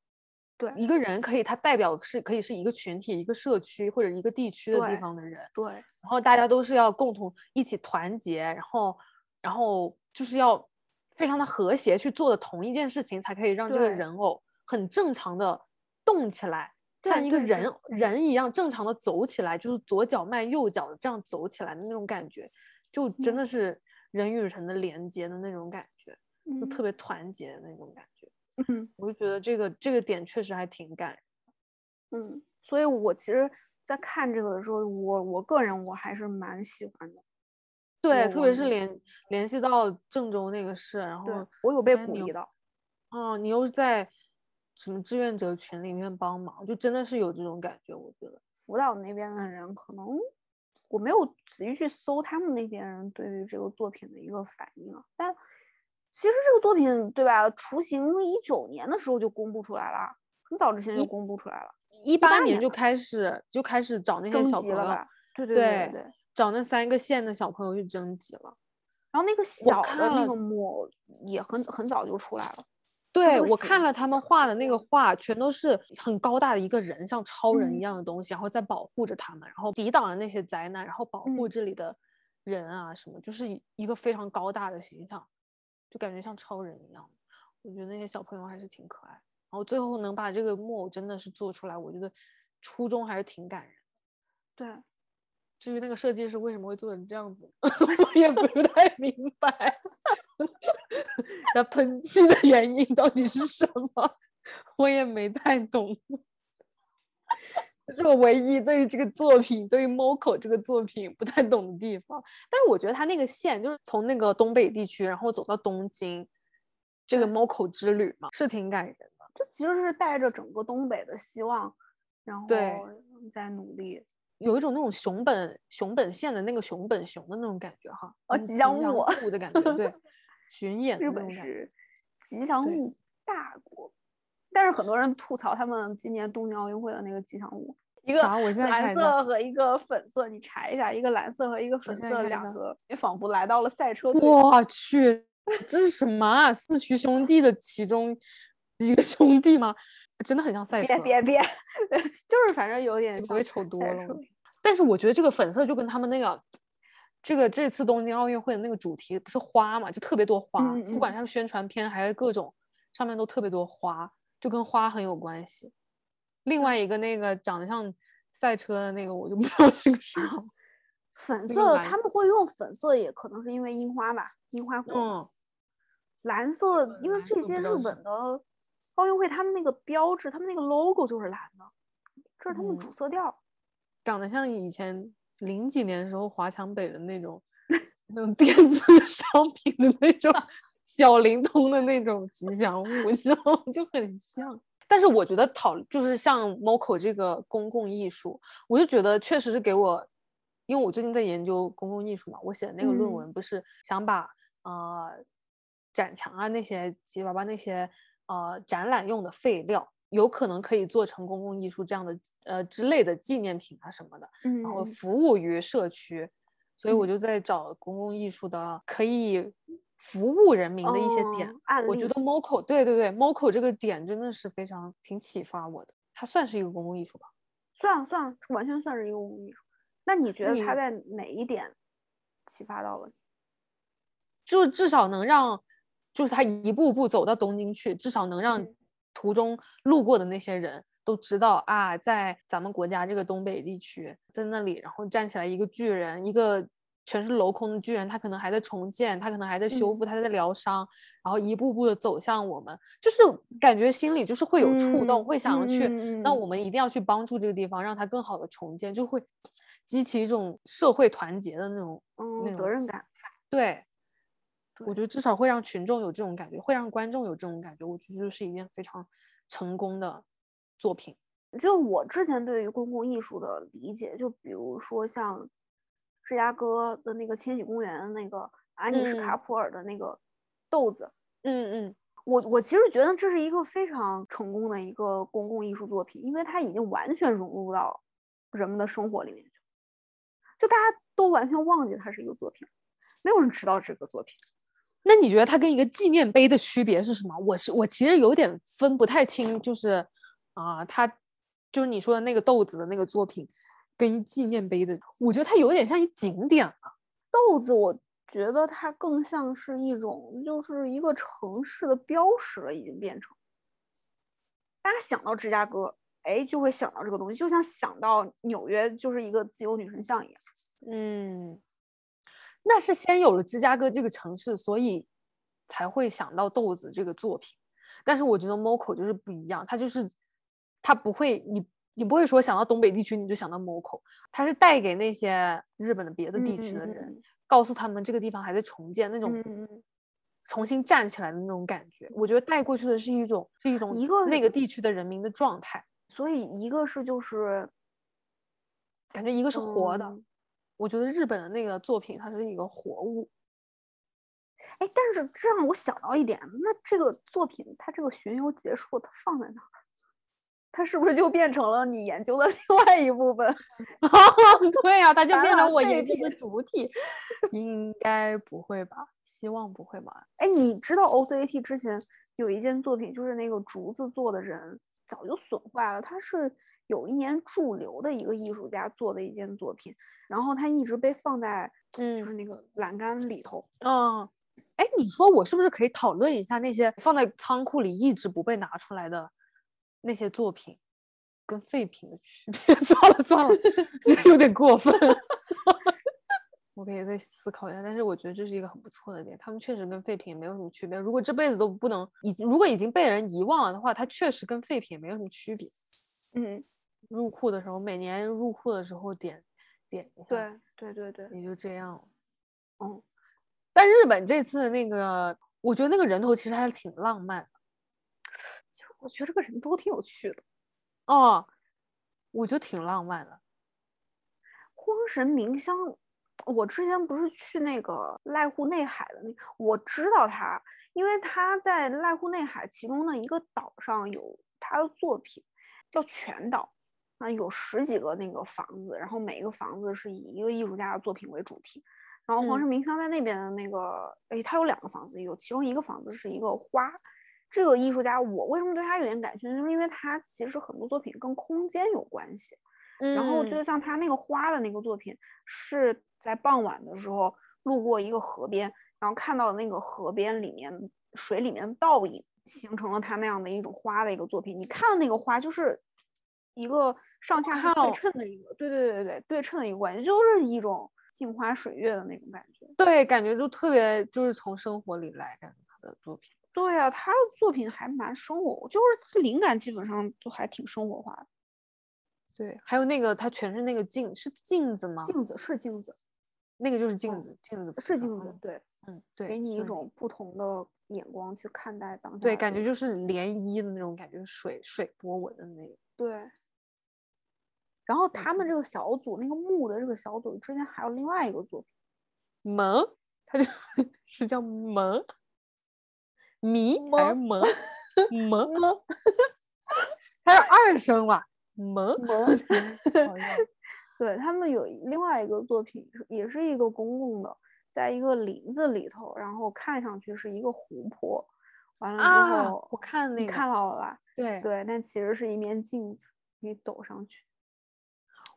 对一个人可以，他代表是可以是一个群体、一个社区或者一个地区的地方的人。对，然后大家都是要共同一起团结，然后，然后就是要非常的和谐去做的同一件事情，才可以让这个人偶很正常的动起来，像一个人人一样正常的走起来，就是左脚迈右脚的这样走起来的那种感觉，就真的是人与人的连接的那种感觉，就特别团结的那种感觉。嗯，我就觉得这个这个点确实还挺感人。嗯，所以我其实，在看这个的时候，我我个人我还是蛮喜欢的。对，特别是联联系到郑州那个事，然后我有被鼓励到。哦，你又在什么志愿者群里面帮忙，就真的是有这种感觉。我觉得辅导那边的人，可能我没有仔细去搜他们那边人对于这个作品的一个反应啊，但。其实这个作品对吧？雏形一九年的时候就公布出来了，很早之前就公布出来了，一八年就开始就开始找那些小朋友，对对对对，找那三个县的小朋友去征集了。然后那个小的那个木偶也很很早就出来了。对我看了他们画的那个画，全都是很高大的一个人，像超人一样的东西，然后在保护着他们，然后抵挡了那些灾难，然后保护这里的人啊什么，就是一个非常高大的形象。就感觉像超人一样，我觉得那些小朋友还是挺可爱。然后最后能把这个木偶真的是做出来，我觉得初衷还是挺感人。对，至于那个设计师为什么会做成这样子，我也不太明白。他喷漆的原因到底是什么，我也没太懂。这是我唯一对于这个作品，对于 Moco 这个作品不太懂的地方。但是我觉得他那个线，就是从那个东北地区，然后走到东京，这个 Moco 之旅嘛，是挺感人的。就其实是带着整个东北的希望，然后在努力，有一种那种熊本熊本县的那个熊本熊的那种感觉哈。哦，吉祥物的感觉，对，巡演日本是吉祥物大国。但是很多人吐槽他们今年东京奥运会的那个吉祥物，一个蓝色和一个粉色，你查一下，一个蓝色和一个粉色两个，你仿佛来到了赛车队。我去，这是什么啊？四驱兄弟的其中一个兄弟吗？真的很像赛车。别别别，就是反正有点不会丑多了。但是我觉得这个粉色就跟他们那个，这个这次东京奥运会的那个主题不是花嘛，就特别多花，不管是宣传片还是各种上面都特别多花。就跟花很有关系。另外一个那个长得像赛车的那个，我就不知道是个啥。粉色他们会用粉色，也可能是因为樱花吧，樱花火。嗯。蓝色，因为这些日本的奥运会，他们那个标志，他们那个 logo 就是蓝的，这是他们主色调。长得像以前零几年时候华强北的那种那种电子 商品的那种。小灵通的那种吉祥物，你知道吗？就很像。但是我觉得讨就是像 Moco 这个公共艺术，我就觉得确实是给我，因为我最近在研究公共艺术嘛，我写的那个论文不是想把呃展墙啊那些七七八八那些呃展览用的废料，有可能可以做成公共艺术这样的呃之类的纪念品啊什么的，然后服务于社区，所以我就在找公共艺术的可以。服务人民的一些点，我觉得 Moco 对对对，Moco 这个点真的是非常挺启发我的。它算是一个公共艺术吧？算算，完全算是一个公共艺术。那你觉得它在哪一点启发到了？就至少能让，就是他一步步走到东京去，至少能让途中路过的那些人都知道啊，在咱们国家这个东北地区，在那里，然后站起来一个巨人，一个。全是镂空的巨人，他可能还在重建，他可能还在修复，他在疗伤，然后一步步的走向我们，就是感觉心里就是会有触动，会想要去，那我们一定要去帮助这个地方，让它更好的重建，就会激起一种社会团结的那种那种责任感。对，我觉得至少会让群众有这种感觉，会让观众有这种感觉，我觉得就是一件非常成功的作品。就我之前对于公共艺术的理解，就比如说像。芝加哥的那个千禧公园的，那个安妮什卡普尔的那个豆子，嗯嗯，我我其实觉得这是一个非常成功的一个公共艺术作品，因为它已经完全融入到人们的生活里面去，就大家都完全忘记它是一个作品，没有人知道这个作品。那你觉得它跟一个纪念碑的区别是什么？我是我其实有点分不太清，就是啊，它就是你说的那个豆子的那个作品。跟纪念碑的，我觉得它有点像一景点了。豆子，我觉得它更像是一种，就是一个城市的标识了，已经变成。大家想到芝加哥，哎，就会想到这个东西，就像想到纽约就是一个自由女神像一样。嗯，那是先有了芝加哥这个城市，所以才会想到豆子这个作品。但是我觉得 Moco 就是不一样，它就是它不会你。你不会说想到东北地区你就想到 Moco，它是带给那些日本的别的地区的人，告诉他们这个地方还在重建，那种重新站起来的那种感觉。我觉得带过去的是一种是一种一个那个地区的人民的状态。所以一个是就是感觉一个是活的，我觉得日本的那个作品它是一个活物。哎，但是这让我想到一点，那这个作品它这个巡游结束，它放在哪？它是不是就变成了你研究的 另外一部分？对呀，它就变成我研究的主体。应该不会吧？希望不会吧？哎，你知道 OCAT 之前有一件作品，就是那个竹子做的人早就损坏了。它是有一年驻留的一个艺术家做的一件作品，然后它一直被放在嗯，就是那个栏杆里头。嗯，哎，你说我是不是可以讨论一下那些放在仓库里一直不被拿出来的？那些作品跟废品的区别，算 了算了，有点过分。我可以再思考一下，但是我觉得这是一个很不错的点，他们确实跟废品没有什么区别。如果这辈子都不能已经，如果已经被人遗忘了的话，它确实跟废品没有什么区别。嗯，入库的时候，每年入库的时候点点一下，对对对对，也就这样。嗯，但日本这次那个，我觉得那个人头其实还挺浪漫的。我觉得这个人都挺有趣的。哦，我觉得挺浪漫的。荒神明香，我之前不是去那个濑户内海的那，我知道他，因为他在濑户内海其中的一个岛上有他的作品，叫全岛，啊，有十几个那个房子，然后每一个房子是以一个艺术家的作品为主题。然后黄嗯神明香在那边的那个，哎，他有两个房子，有其中一个房子是一个花。这个艺术家，我为什么对他有点感兴趣，就是因为他其实很多作品跟空间有关系。然后就嗯像他那个花的那个作品，是在傍晚的时候路过一个河边，然后看到那个河边里面水里面的倒影，形成了他那样的一种花的一个作品。你看的那个花就是一个上下是对称的一个，对对对对对，对称的一个关系，就是一种镜花水月的那种感觉。对，感觉就特别就是从生活里来，感觉他的作品。对啊，他的作品还蛮生活，就是灵感基本上都还挺生活化的。对，还有那个他全是那个镜，是镜子吗？镜子是镜子，那个就是镜嗯子，镜子是镜子，，对。嗯，对，给你一种不同的眼光去看待当下。对，感觉就是涟漪的那种感觉，水水波纹的那种。对。然后他们这个小组，那个木的这个小组之前还有另外一个作品，门，他就 是叫萌，迷还是萌萌？萌它是二声吧？萌，萌。好像 对他们有另外一个作品，也是一个公共的，在一个林子里头，然后看上去是一个湖泊，完了之啊后，我看那个看到了吧？对，对，但其实是一面镜子，你走上去。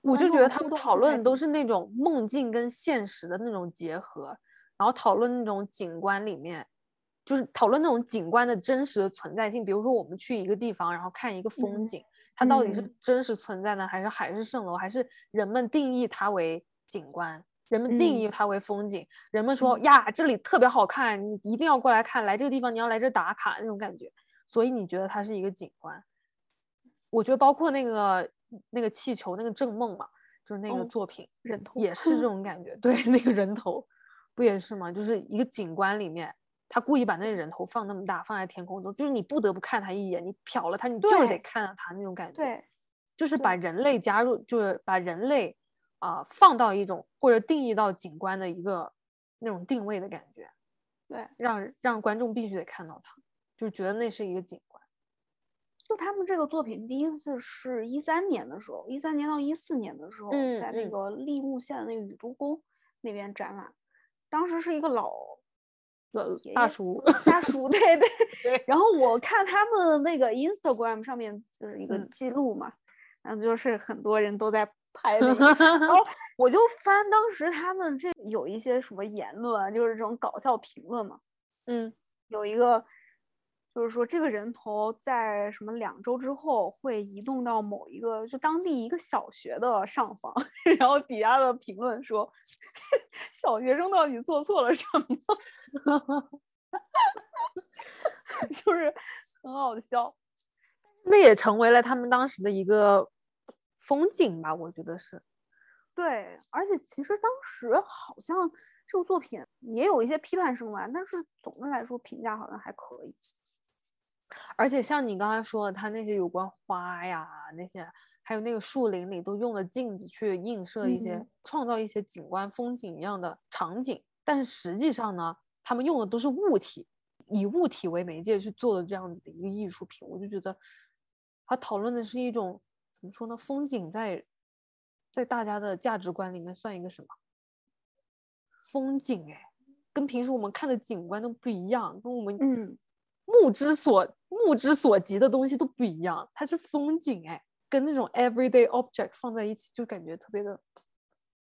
我就觉得他们讨论的都是那种梦境跟现实的那种结合，然后讨论那种景观里面，就是讨论那种景观的真实的存在性。比如说我们去一个地方，然后看一个风嗯景，它到底是嗯真实存在呢，还是海市蜃楼，还是人们定义它为景观？人们定义嗯它为风景，人们说嗯呀，这里特别好看，你一定要过来看，来这个地方你要来这打卡那种感觉，所以你觉得它是一个景观。我觉得包括那个那个气球那个正梦嘛，就是那个哦作品，人头也是这 种感觉。对，那个人头不也是吗？就是一个景观里面，他故意把那个人头放那么大，放在天空中，就是你不得不看他一眼，你瞟了他，你就是得看到他那种感觉。，对，就是把人类加入，就是把人类啊、放到一种或者定义到景观的一个那种定位的感觉，对，让让观众必须得看到他，就觉得那是一个景观。就他们这个作品第一次是一三年的时候，一三年到一四年的时候，在那个立木县的那个宇都宫那边展览，当时是一个老大叔，大叔，对对对。然后我看他们那个 Instagram 上面就是一个嗯。记录嘛，然后就是很多人都在拍那个，然后 我就翻当时他们这有一些什么言论啊，就是这种搞笑评论嘛，嗯。有一个就是说这个人头在什么两周之后会移动到某一个就当地一个小学的上方，然后底下的评论说 小学生到底做错了什么？就是很好笑。那也成为了他们当时的一个风景吧，我觉得是。对，而且其实当时好像这个作品也有一些批判声吧，但是总的来说评价好像还可以。而且像你刚才说的，它那些有关花呀那些，还有那个树林里都用了镜子去映射一些、嗯创造一些景观风景一样的场景，但是实际上呢，他们用的都是物体，以物体为媒介去做的这样子的一个艺术品，我就觉得，他讨论的是一种怎么说呢？风景在在大家的价值观里面算一个什么？风景哎，跟平时我们看的景观都不一样，跟我们嗯，目之所目之所及的东西都不一样，它是风景哎，跟那种 everyday object 放在一起，就感觉特别的，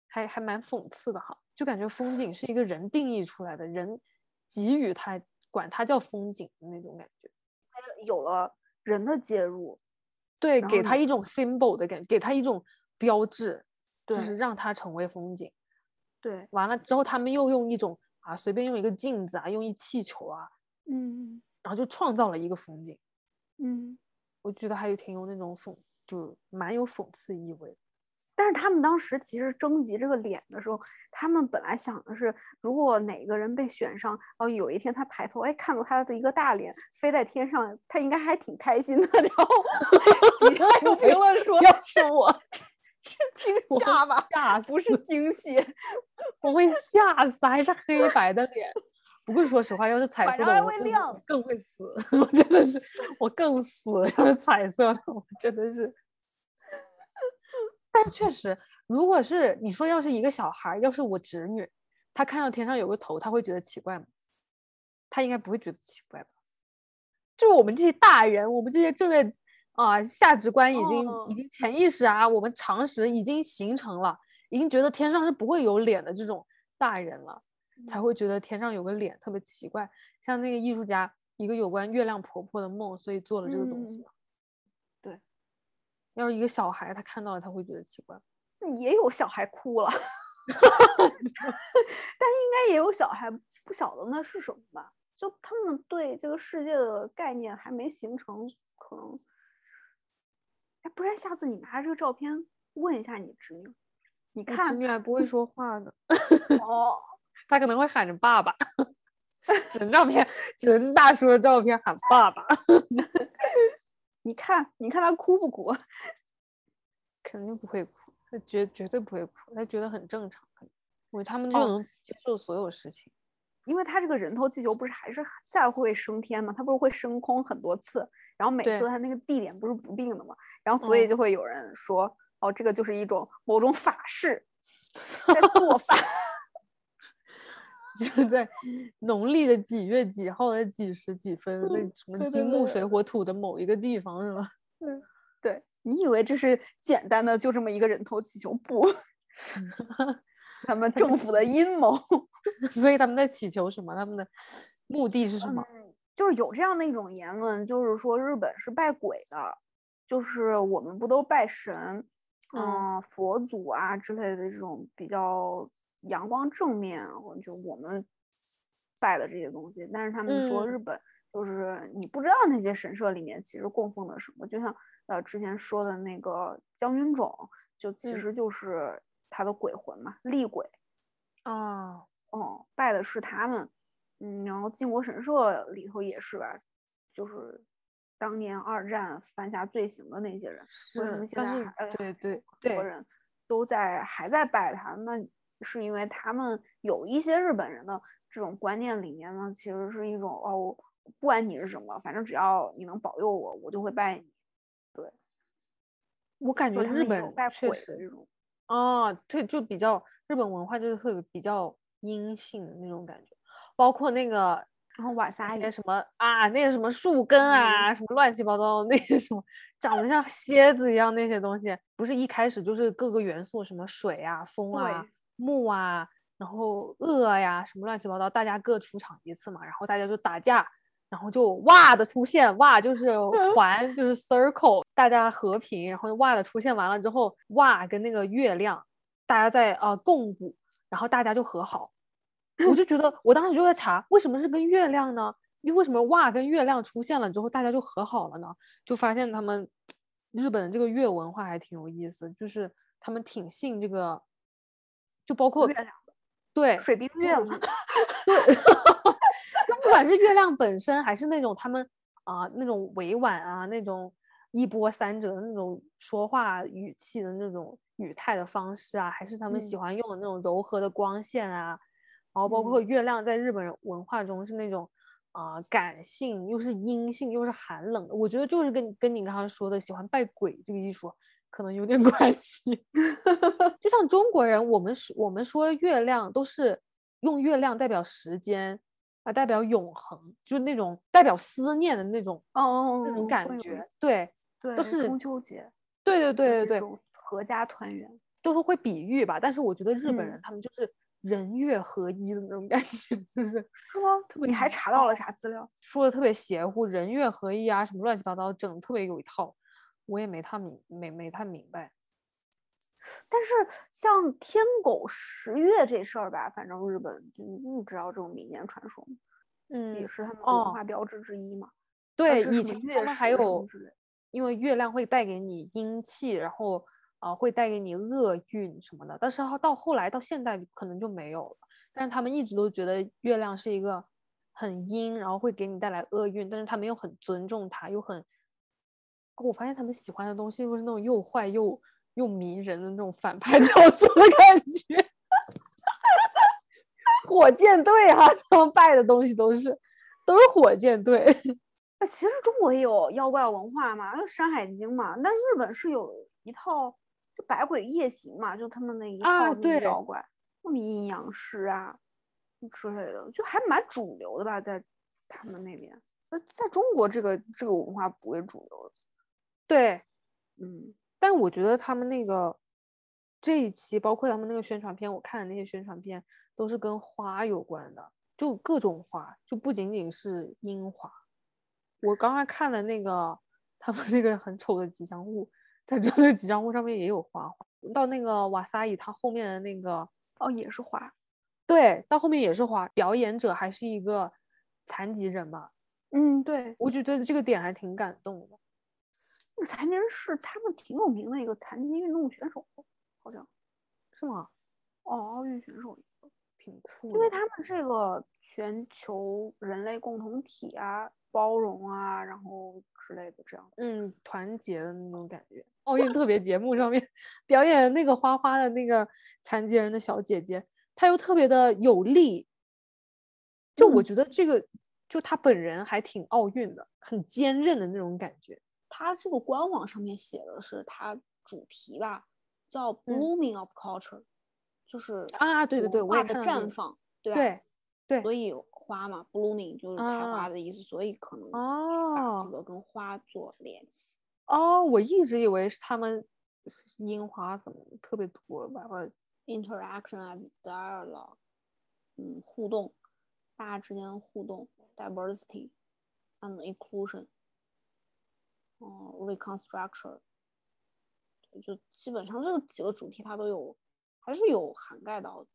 还还蛮讽刺的哈。就感觉风景是一个人定义出来的，人给予它，管它叫风景的那种感觉。有了人的介入，对，给它一种 symbol 的感觉，给它一种标志，就是让它成为风景。对，完了之后他们又用一种啊随便用一个镜子啊，用一气球啊，嗯然后就创造了一个风景。嗯。我觉得还有挺有那种讽，就蛮有讽刺意味的。但是他们当时其实征集这个脸的时候，他们本来想的是，如果哪个人被选上，然后有一天他抬头，哎，看到他的一个大脸飞在天上，他应该还挺开心的。然后底下有评论说，要是我 是惊吓吧，吓不是惊喜。我会吓死，还是黑白的脸。不过说实话，要是彩色的，我更会亮更会死。我真的是，我更死。要是彩色的，我真的是。但是确实，如果是你说，要是一个小孩，要是我侄女，她看到天上有个头，她会觉得奇怪吗？她应该不会觉得奇怪吧？就我们这些大人，我们这些正在啊价值观已经、哦已经潜意识啊，我们常识已经形成了，已经觉得天上是不会有脸的这种大人了。才会觉得天上有个脸特别奇怪，像那个艺术家一个有关月亮婆婆的梦，所以做了这个东西嗯。对，要是一个小孩他看到了，他会觉得奇怪。也有小孩哭了，但是应该也有小孩不晓得那是什么吧？就他们对这个世界的概念还没形成，可能，哎，不然下次你拿着这个照片问一下你侄女，你看侄看女还不会说话呢，哦，她可能会喊着爸爸。只能照片，只能大叔的照片喊爸爸，你看，你看他哭不哭？肯定不会哭，他绝绝对不会哭，他觉得很正常。因为他们就哦能接受所有事情。因为他这个人头气球不是还是再会升天吗？他不是会升空很多次，然后每次他那个地点不是不定的嘛，然后所以嗯就会有人说，哦，这个就是一种某种法事，在做法。就在农历的几月几号的几时几分，那什么金木水火土的某一个地方是吧？对你以为这是简单的就这么一个人头祈求？不，他们政府的阴谋。所以他们在祈求什么？他们的目的是什么？嗯，就是有这样的一种言论，就是说日本是拜鬼的，就是我们不都拜神，嗯嗯，佛祖啊之类的这种比较阳光正面，或就我们拜的这些东西。但是他们说嗯日本就是你不知道那些神社里面其实供奉的什么，就像呃之前说的那个将军冢，就其嗯实就是他的鬼魂嘛，厉鬼。哦，哦，拜的是他们，嗯，然后靖国神社里头也是吧，就是当年二战犯下罪行的那些人，为什么现在还呃对对很多，人都在还在拜他？那是因为他们有一些日本人的这种观念里面呢，其实是一种哦，不管你是什么，反正只要你能保佑我，我就会拜你。对。我感觉日本拜确实鬼的这种，啊，对，就比较日本文化就是特别比较阴性的那种感觉，包括那个然后瓦萨里，那些什么啊，那些什么树根嗯。啊，什么乱七八糟的那些什么长得像蝎子一样那些东西，不是一开始就是各个元素，什么水啊、风啊、对木啊，然后恶呀，什么乱七八糟，大家各出场一次嘛，然后大家就打架，然后就哇的出现，哇就是 环，就是 circle，大家和平，然后哇的出现完了之后，哇跟那个月亮，大家在呃共舞，然后大家就和好。我就觉得，我当时就在查，为什么是跟月亮呢？因为为什么哇跟月亮出现了之后，大家就和好了呢？就发现他们日本的这个月文化还挺有意思，就是他们挺信这个，就包括月亮对水冰月嘛，对，就不管是月亮本身，还是那种他们啊、那种委婉啊，那种一波三折的那种说话语气的那种语态的方式啊，还是他们喜嗯欢用的那种柔和的光线啊，然后包括月亮在日本人文化中是那种啊、感性，又是阴性，又是寒冷的。我觉得就是跟跟你刚刚说的喜欢拜鬼这个艺术可能有点关系。就像中国人，我们说我们说月亮都是用月亮代表时间啊，代表永恒，就是那种代表思念的那种哦，那种感觉。对，对，都是中秋节，对对对对对，合家团圆。都是会比喻吧。但是我觉得日本嗯人他们就是人月合一的那种感觉，就是是吗？你还查到了啥资料？说的特别邪乎，人月合一啊，什么乱七八糟，整的特别有一套。我也没太明没没太明白。但是像天狗食月这事儿吧，反正日本就你知道这种民间传说？嗯，也是他们文哦化标志之一嘛。对，以前他们还有因为月亮会带给你阴气，然后呃会带给你厄运什么的，但是到到后来到现代可能就没有了。但是他们一直都觉得月亮是一个很阴，然后会给你带来厄运，但是他们又很尊重它，又很，哦我发现他们喜欢的东西又是那种又坏又又迷人的那种反派 角色的感觉。火箭队啊，他们拜的东西都是都是火箭队。那其实中国也有妖怪文化嘛，那《山海经》嘛，那日本是有一套就百鬼夜行嘛，就他们那一个妖怪，什么阴阳师啊之类的，就还蛮主流的吧，在他们那边。那在中国这个这个文化不为主流的，对，嗯，但是我觉得他们那个这一期，包括他们那个宣传片，我看的那些宣传片都是跟花有关的，就各种花，就不仅仅是樱花。我刚刚看了那个他们那个很丑的吉祥物，在这个吉祥物上面也有花花。到那个瓦萨伊，他后面的那个哦，也是花，对，到后面也是花，表演者还是一个残疾人嘛，嗯，对，我就觉得这个点还挺感动的。那个残疾人是他们挺有名的一个残疾运动选手，好像是吗？哦，奥运选手。挺酷的。因为他们这个全球人类共同体啊、包容啊，然后之类的这样。嗯，团结的那种感觉。奥运特别节目上面 表演那个花花的那个残疾人的小姐姐，她又特别的有力。就我嗯觉得这个，就她本人还挺奥运的，很坚韧的那种感觉。它这个官网上面写的是它主题吧，叫 “blooming of culture”，、就是嗯啊对对对我也文化的绽放，对吧？对对所以花嘛，blooming 就是开花啊的意思，所以可能把哦这个跟花做联系。哦，我一直以为是他们樱花怎么特别多吧？我 interaction and dialogue，嗯，互动，大家之间的互动，diversity and inclusion，哦、reconstruction，就基本上这几个主题它都有，还是有涵盖到的。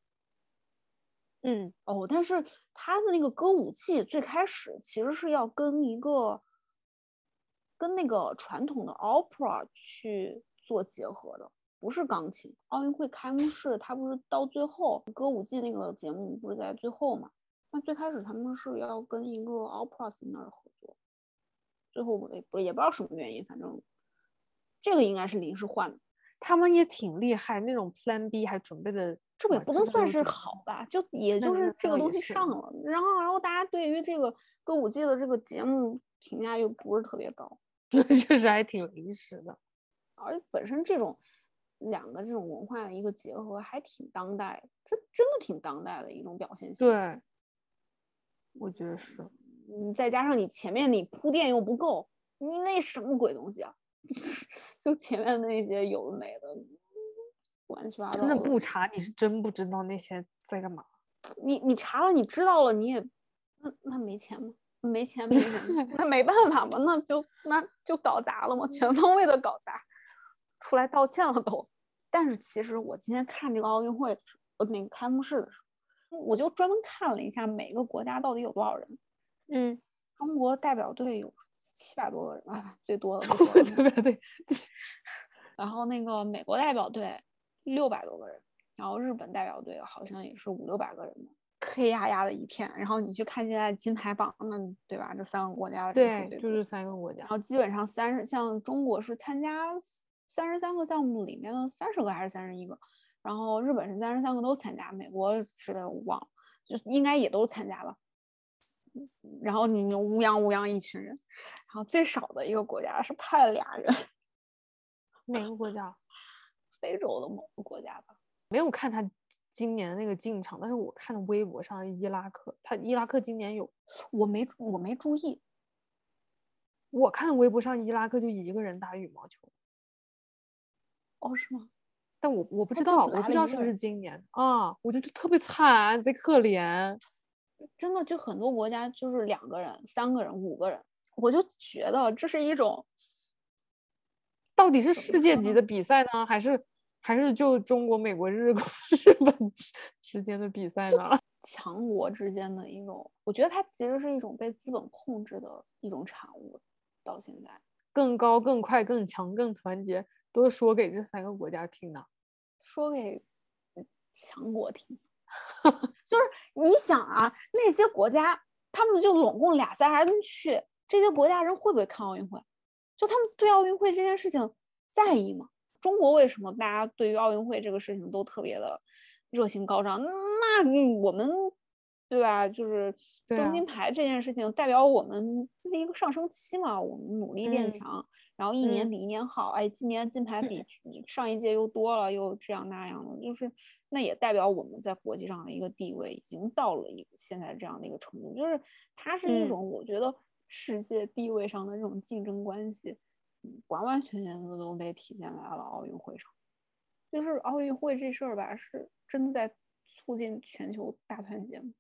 嗯哦，但是他的那个歌舞伎最开始其实是要跟一个跟那个传统的 opera 去做结合的，不是钢琴。奥运会开幕式它不是到最后歌舞伎那个节目不是在最后嘛？那最开始他们是要跟一个 opera singer 合作，最后我也不也不知道什么原因，反正这个应该是临时换的。他们也挺厉害，那种 Plan B 还准备的，这也不能算是好吧，就也就是这个东西上了，然后然后大家对于这个歌舞伎的这个节目评价又不是特别高，确实还挺临时的。而且本身这种两个这种文化的一个结合还挺当代的，这真的挺当代的一种表现形式。对，我觉得是。嗯，再加上你前面你铺垫又不够，你那什么鬼东西啊？就前面那些有的没的，乱七八糟真的不查，你是真不知道那些在干嘛。你你查了，你知道了，你也那那没钱吗？没钱没钱，那没办法嘛，那就那就搞砸了嘛，全方位的搞砸，出来道歉了都。但是其实我今天看这个奥运会呃，那个开幕式的时候，我就专门看了一下每个国家到底有多少人。嗯，中国代表队有七百多个人吧，最多的对不说了对对对，然后那个美国代表队六百多个人，然后日本代表队好像也是五六百个人吧，黑压压的一片。然后你去看现在金牌榜，那对吧？这三个国家的人数对，最多就是三个国家然。后基本上三十，像中国是参加三十三个项目里面的三十个还是三十一个，然后日本是三十三个都参加，美国是的我忘了，就应该也都参加了。然后你乌泱乌泱一群人，然后最少的一个国家是派了俩人，哪个国家？非洲的某个国家吧。没有看他今年那个进场，但是我看微博上伊拉克，他伊拉克今年有，我没我没注意，我看微博上伊拉克就一个人打羽毛球，哦，是吗？但我我不知道，我不知道是不是今年啊，我觉得特别惨，贼可怜。真的就很多国家就是两个人、三个人、五个人，我就觉得这是一种到底是世界级的比赛呢，还是还是就中国、美国、日国、日本之之间的比赛呢？强国之间的一种，我觉得它其实是一种被资本控制的一种产物。到现在，更高、更快、更强、更团结，都是说给这三个国家听的，说给强国听。就是你想啊，那些国家他们就拢共俩仨人去，这些国家人会不会看奥运会？就他们对奥运会这件事情在意吗？中国为什么大家对于奥运会这个事情都特别的热情高涨？那我们对吧？就是争金牌这件事情代表我们这是一个上升期嘛，我们努力变强，然后一年比一年好。哎，今年金牌比上一届又多了，又这样那样的，就是那也代表我们在国际上的一个地位已经到了一个现在这样的一个程度，就是它是一种我觉得世界地位上的这种竞争关系。完完全全的都被体现在了奥运会上，就是奥运会这事儿吧，是真的在促进全球大团结吗？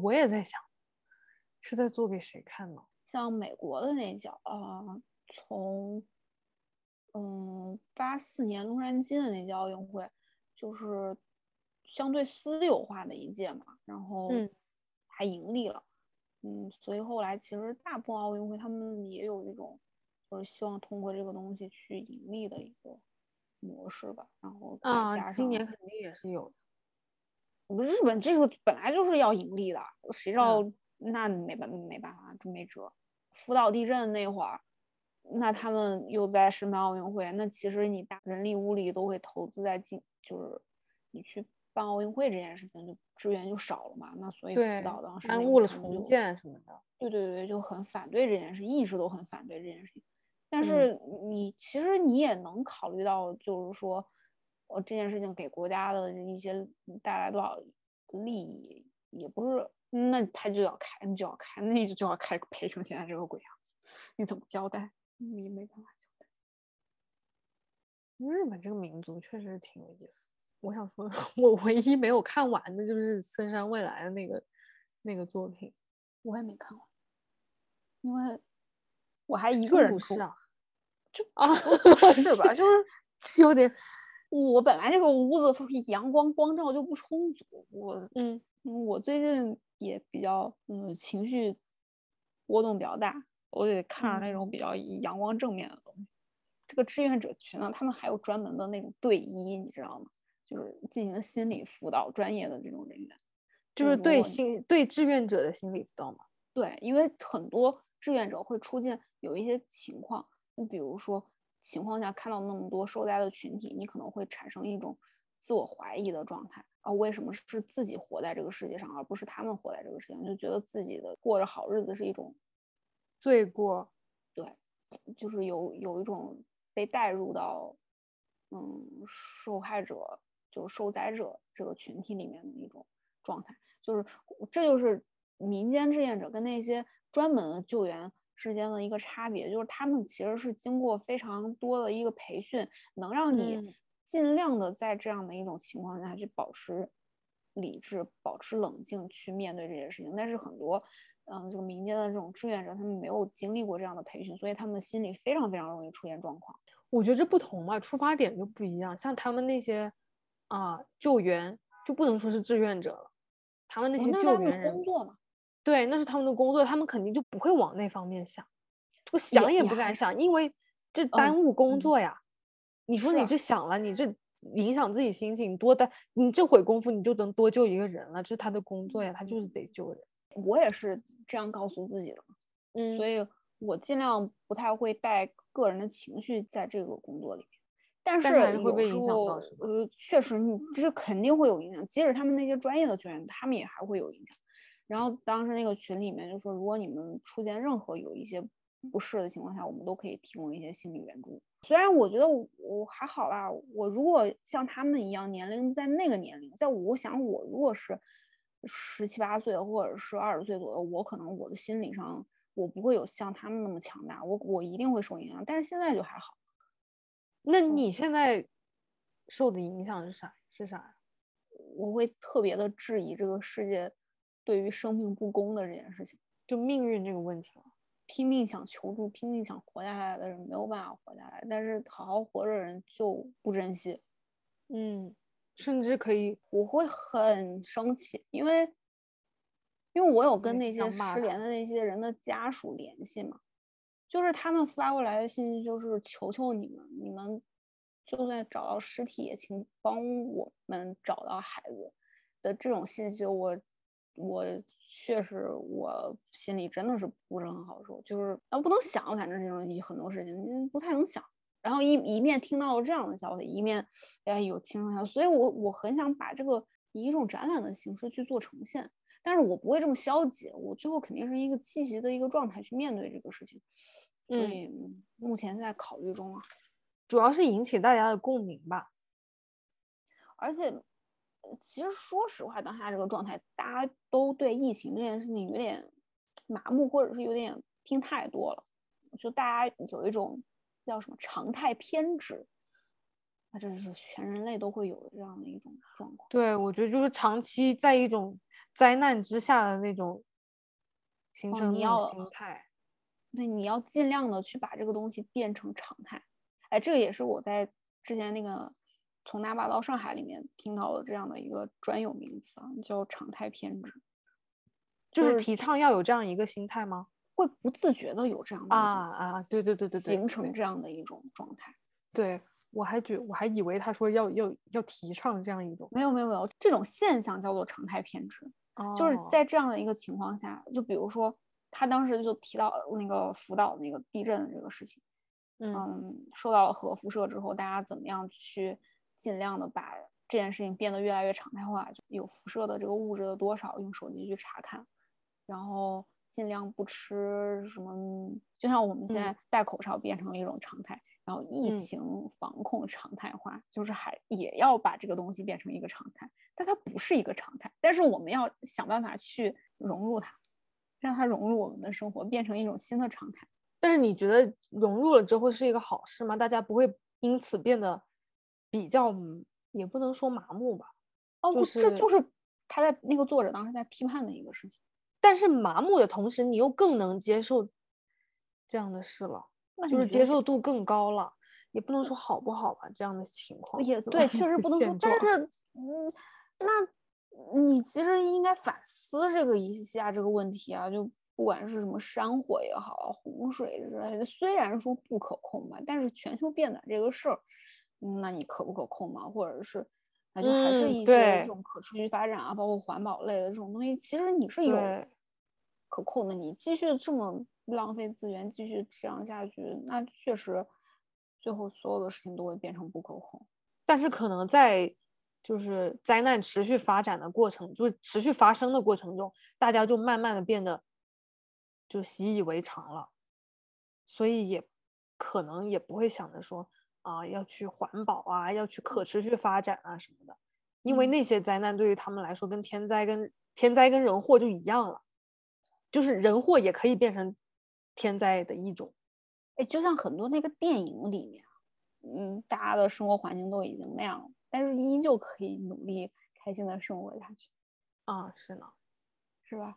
我也在想，是在做给谁看呢？像美国的那叫啊，从嗯八四年洛杉矶的那届奥运会，就是相对私有化的一届嘛，然后还盈利了，嗯，所以后来其实大部分奥运会他们也有一种。就是希望通过这个东西去盈利的一个模式吧，然后啊，今年肯定也是有的。日本这个本来就是要盈利的，谁知道那没办没办法，就没辙。福岛地震那会儿，那他们又在申办奥运会，那其实你大人力物力都会投资在进，就是你去办奥运会这件事情，就资源就少了嘛。那所以福岛当时耽误了重建什么的。对对对，就很反对这件事，一直都很反对这件事情。但是你其实你也能考虑到，就是说，我这件事情给国家的一些带来多少利益，也不是，那他就要开，你就要开，那就就要开赔成现在这个鬼样子，你怎么交代？你没办法交代。日本这个民族确实挺有意思。我想说，我唯一没有看完的就是森山未来的那个那个作品，我也没看完，因为我还一个人是啊。就啊，是吧？就是有点，我本来这个屋子阳光光照就不充足，我嗯，我最近也比较嗯情绪波动比较大，我得看着那种比较阳光正面的东西。这个志愿者群呢，他们还有专门的那种队医，你知道吗？就是进行心理辅导专业的这种人员，就是对心对志愿者的心理辅导嘛。对，因为很多志愿者会出现有一些情况。你比如说，情况下看到那么多受灾的群体，你可能会产生一种自我怀疑的状态啊，为什么是自己活在这个世界上，而不是他们活在这个世界上？就觉得自己的过着好日子是一种罪过，对，就是有有一种被带入到嗯受害者，就是受灾者这个群体里面的一种状态，就是这就是民间志愿者跟那些专门的救援。之间的一个差别就是，他们其实是经过非常多的一个培训，能让你尽量的在这样的一种情况下去保持理智、保持冷静去面对这些事情。但是很多，嗯，这个民间的这种志愿者，他们没有经历过这样的培训，所以他们心里非常非常容易出现状况。我觉得这不同嘛，出发点就不一样。像他们那些啊救援，就不能说是志愿者了，他们那些救援人工作嘛。对，那是他们的工作，他们肯定就不会往那方面想，我想也不敢想，因为这耽误工作呀。你说你这想了，你这影响自己心情，多耽，你这会功夫你就能多救一个人了，这是他的工作呀，他就是得救人。我也是这样告诉自己的，嗯，所以我尽量不太会带个人的情绪在这个工作里面。但是会被影响到，呃，确实你这肯定会有影响，即使他们那些专业的救援，他们也还会有影响。然后当时那个群里面就说，如果你们出现任何有一些不适的情况下，我们都可以提供一些心理援助。虽然我觉得我还好啦，我如果像他们一样年龄在那个年龄，在我想我如果是十七八岁或者是二十岁左右，我可能我的心理上我不会有像他们那么强大，我我一定会受影响。但是现在就还好。那你现在受的影响是啥？是啥？我会特别的质疑这个世界。对于生命不公的这件事情，就命运这个问题了。拼命想求助、拼命想活下来的人没有办法活下来，但是好好活着的人就不珍惜。嗯，甚至可以，我会很生气，因为因为我有跟那些失联的那些人的家属联系嘛，就是他们发过来的信息就是求求你们，你们就算找到尸体，也请帮我们找到孩子的这种信息，我我确实我心里真的是不是很好受，就是啊不能想，反正这种很多事情嗯不太能想。然后一一面听到了这样的消息，一面哎有轻声下，所以我我很想把这个以一种展览的形式去做呈现，但是我不会这么消极，我最后肯定是一个积极的一个状态去面对这个事情，所嗯目前在考虑中啊。主要是引起大家的共鸣吧。而且，呃其实说实话，当下这个状态，大家都对疫情这件事情有点麻木，或者是有点听太多了，就大家有一种叫什么常态偏执，那就是全人类都会有的这样的一种状况。对，我觉得就是长期在一种灾难之下的那种形哦成那种你要心态。对，你要尽量的去把这个东西变成常态。哎，这个也是我在之前那个从哪把到上海里面听到的这样的一个专有名词啊，叫常态偏执。就是提倡要有这样一个心态吗？会不自觉的有这样的啊啊，对对对对对，形成这样的一种状态。对，我还觉我还以为他说要要要提倡这样一种，没有没有没有，这种现象叫做常态偏执，就是哦在这样的一个情况下，就比如说他当时就提到那个福岛那个地震的这个事情，嗯嗯，受到了核辐射之后，大家怎么样去尽量的把这件事情变得越来越常态化，就有辐射的这个物质的多少，用手机去查看，然后尽量不吃什么，就像我们现嗯在戴口罩变成了一种常态，然后疫嗯情防控常态化，就是还也要把这个东西变成一个常态，但它不是一个常态，但是我们要想办法去融入它，让它融入我们的生活，变成一种新的常态。但是你觉得融入了之后是一个好事吗？大家不会因此变得比较，嗯也不能说麻木吧，哦，就不这就是是他在那个作者当时在批判的一个事情。但是麻木的同时，你又更能接受这样的事了，就是那你觉得这接受度更高了，也不能说好不好吧，这样的情况也对，确实不能说，但是嗯，那你其实应该反思这个一下这个问题啊，就不管是什么山火也好，洪水之类的，虽然说不可控吧，但是全球变暖这个事儿，嗯那你可不可控嘛？或者是那就还是嗯一些这种可持续发展啊，包括环保类的这种东西，其实你是有对可控的。你继续这么浪费资源，继续这样下去，那确实最后所有的事情都会变成不可控。但是可能在就是灾难持续发展的过程，就是持续发生的过程中，大家就慢慢的变得就习以为常了，所以也可能也不会想着说啊要去环保啊，要去可持续发展啊什么的，因为嗯那些灾难对于他们来说跟天灾跟天灾跟人祸就一样了，就是人祸也可以变成天灾的一种。哎，就像很多那个电影里面，嗯，大家的生活环境都已经那样了，但是依旧可以努力开心的生活下去，啊，是呢，是吧？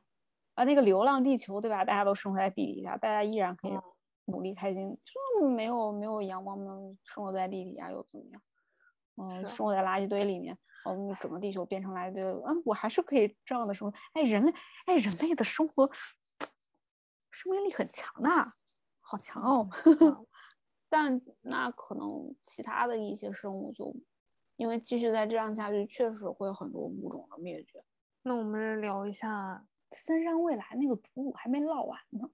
啊，那个《流浪地球》，对吧？大家都生活在地底下，大家依然可以嗯努力开心，就没有没有阳光，没有生活在地底下又怎么样？嗯、生活在垃圾堆里面，哦，那整个地球变成垃圾堆，嗯，我还是可以这样的生活。哎，人类，哎，人类的生活生命力很强的，好强哦。嗯 但那可能其他的一些生物就因为继续再这样下去，确实会有很多物种的灭绝。那我们聊一下森山未来那个毒物还没唠完呢，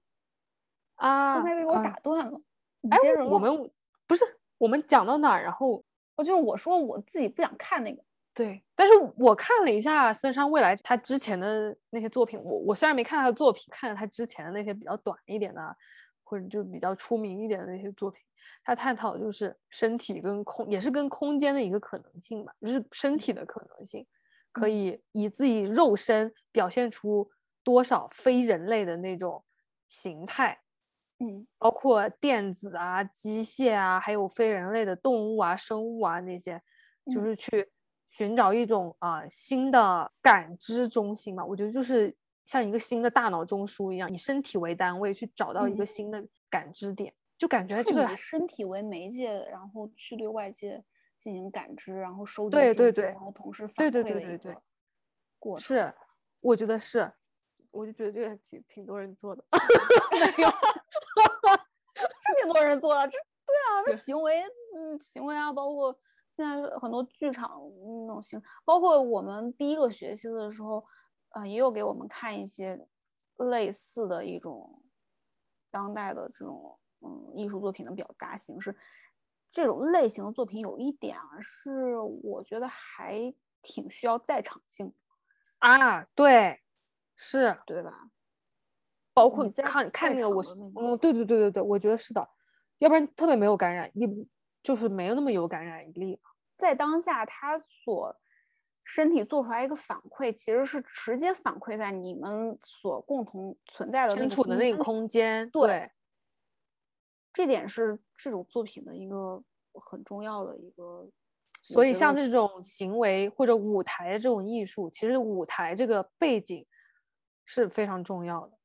啊，刚才被我啊打断了。你哎我们不是我们讲到哪儿，然后哦，就是我说我自己不想看那个，对，但是我看了一下森山未来他之前的那些作品，我我虽然没看他的作品，看了他之前的那些比较短一点的，或者就比较出名一点的那些作品，他探讨就是身体跟空，也是跟空间的一个可能性吧，就是身体的可能性，可嗯以以自己肉身表现出多少非人类的那种形态。嗯。包括电子啊、机械啊，还有非人类的动物啊、生物啊那些，就嗯。是去寻找一种啊、新的感知中心嘛。我觉得就是像一个新的大脑中枢一样，以身体为单位去找到一个嗯。新的感知点，就感觉就是以这个还身体为媒介，然后去对外界进行感知，然后收集对对对信息然后同时反馈的一对对对个过程。是，我觉得是，我就觉得这个挺挺多人做的，没有，是挺多人做的，这对啊，那行为，嗯，行为啊，包括现在很多剧场嗯那种行，包括我们第一个学期的时候，呃，也有给我们看一些类似的一种当代的这种嗯艺术作品的表达形式。这种类型的作品有一点啊，是我觉得还挺需要在场性，啊，对，是，对吧？包括你在看看那个我嗯，对对对对对，我觉得是的，要不然特别没有感染力，就是没有那么有感染力。在当下，他所身体做出来一个反馈，其实是直接反馈在你们所共同存在的那身处的那个空间，对对，这点是这种作品的一个很重要的一个。所以像这种行为或者舞台的这种艺术，其实舞台这个背景是非常重要的。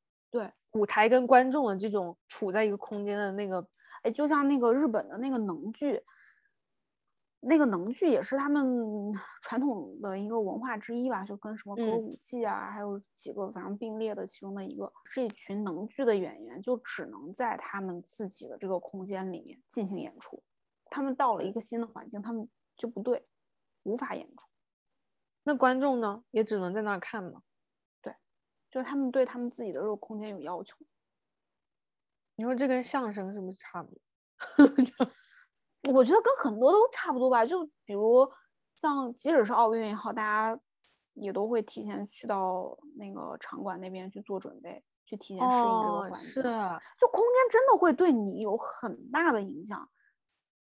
对，舞台跟观众的这种处在一个空间的那个，哎，就像那个日本的那个能剧，那个能剧也是他们传统的一个文化之一吧，就跟什么歌嗯舞伎啊，还有几个反正并列的其中的一个。这群能剧的演员就只能在他们自己的这个空间里面进行演出，他们到了一个新的环境，他们就不对，无法演出。那观众呢也只能在那儿看嘛。就是他们对他们自己的这个空间有要求。你说这跟相声是不是差不多？我觉得跟很多都差不多吧，就比如像即使是奥运也好，大家也都会提前去到那个场馆那边去做准备，去提前适应这个哦，环境。是，就空间真的会对你有很大的影响，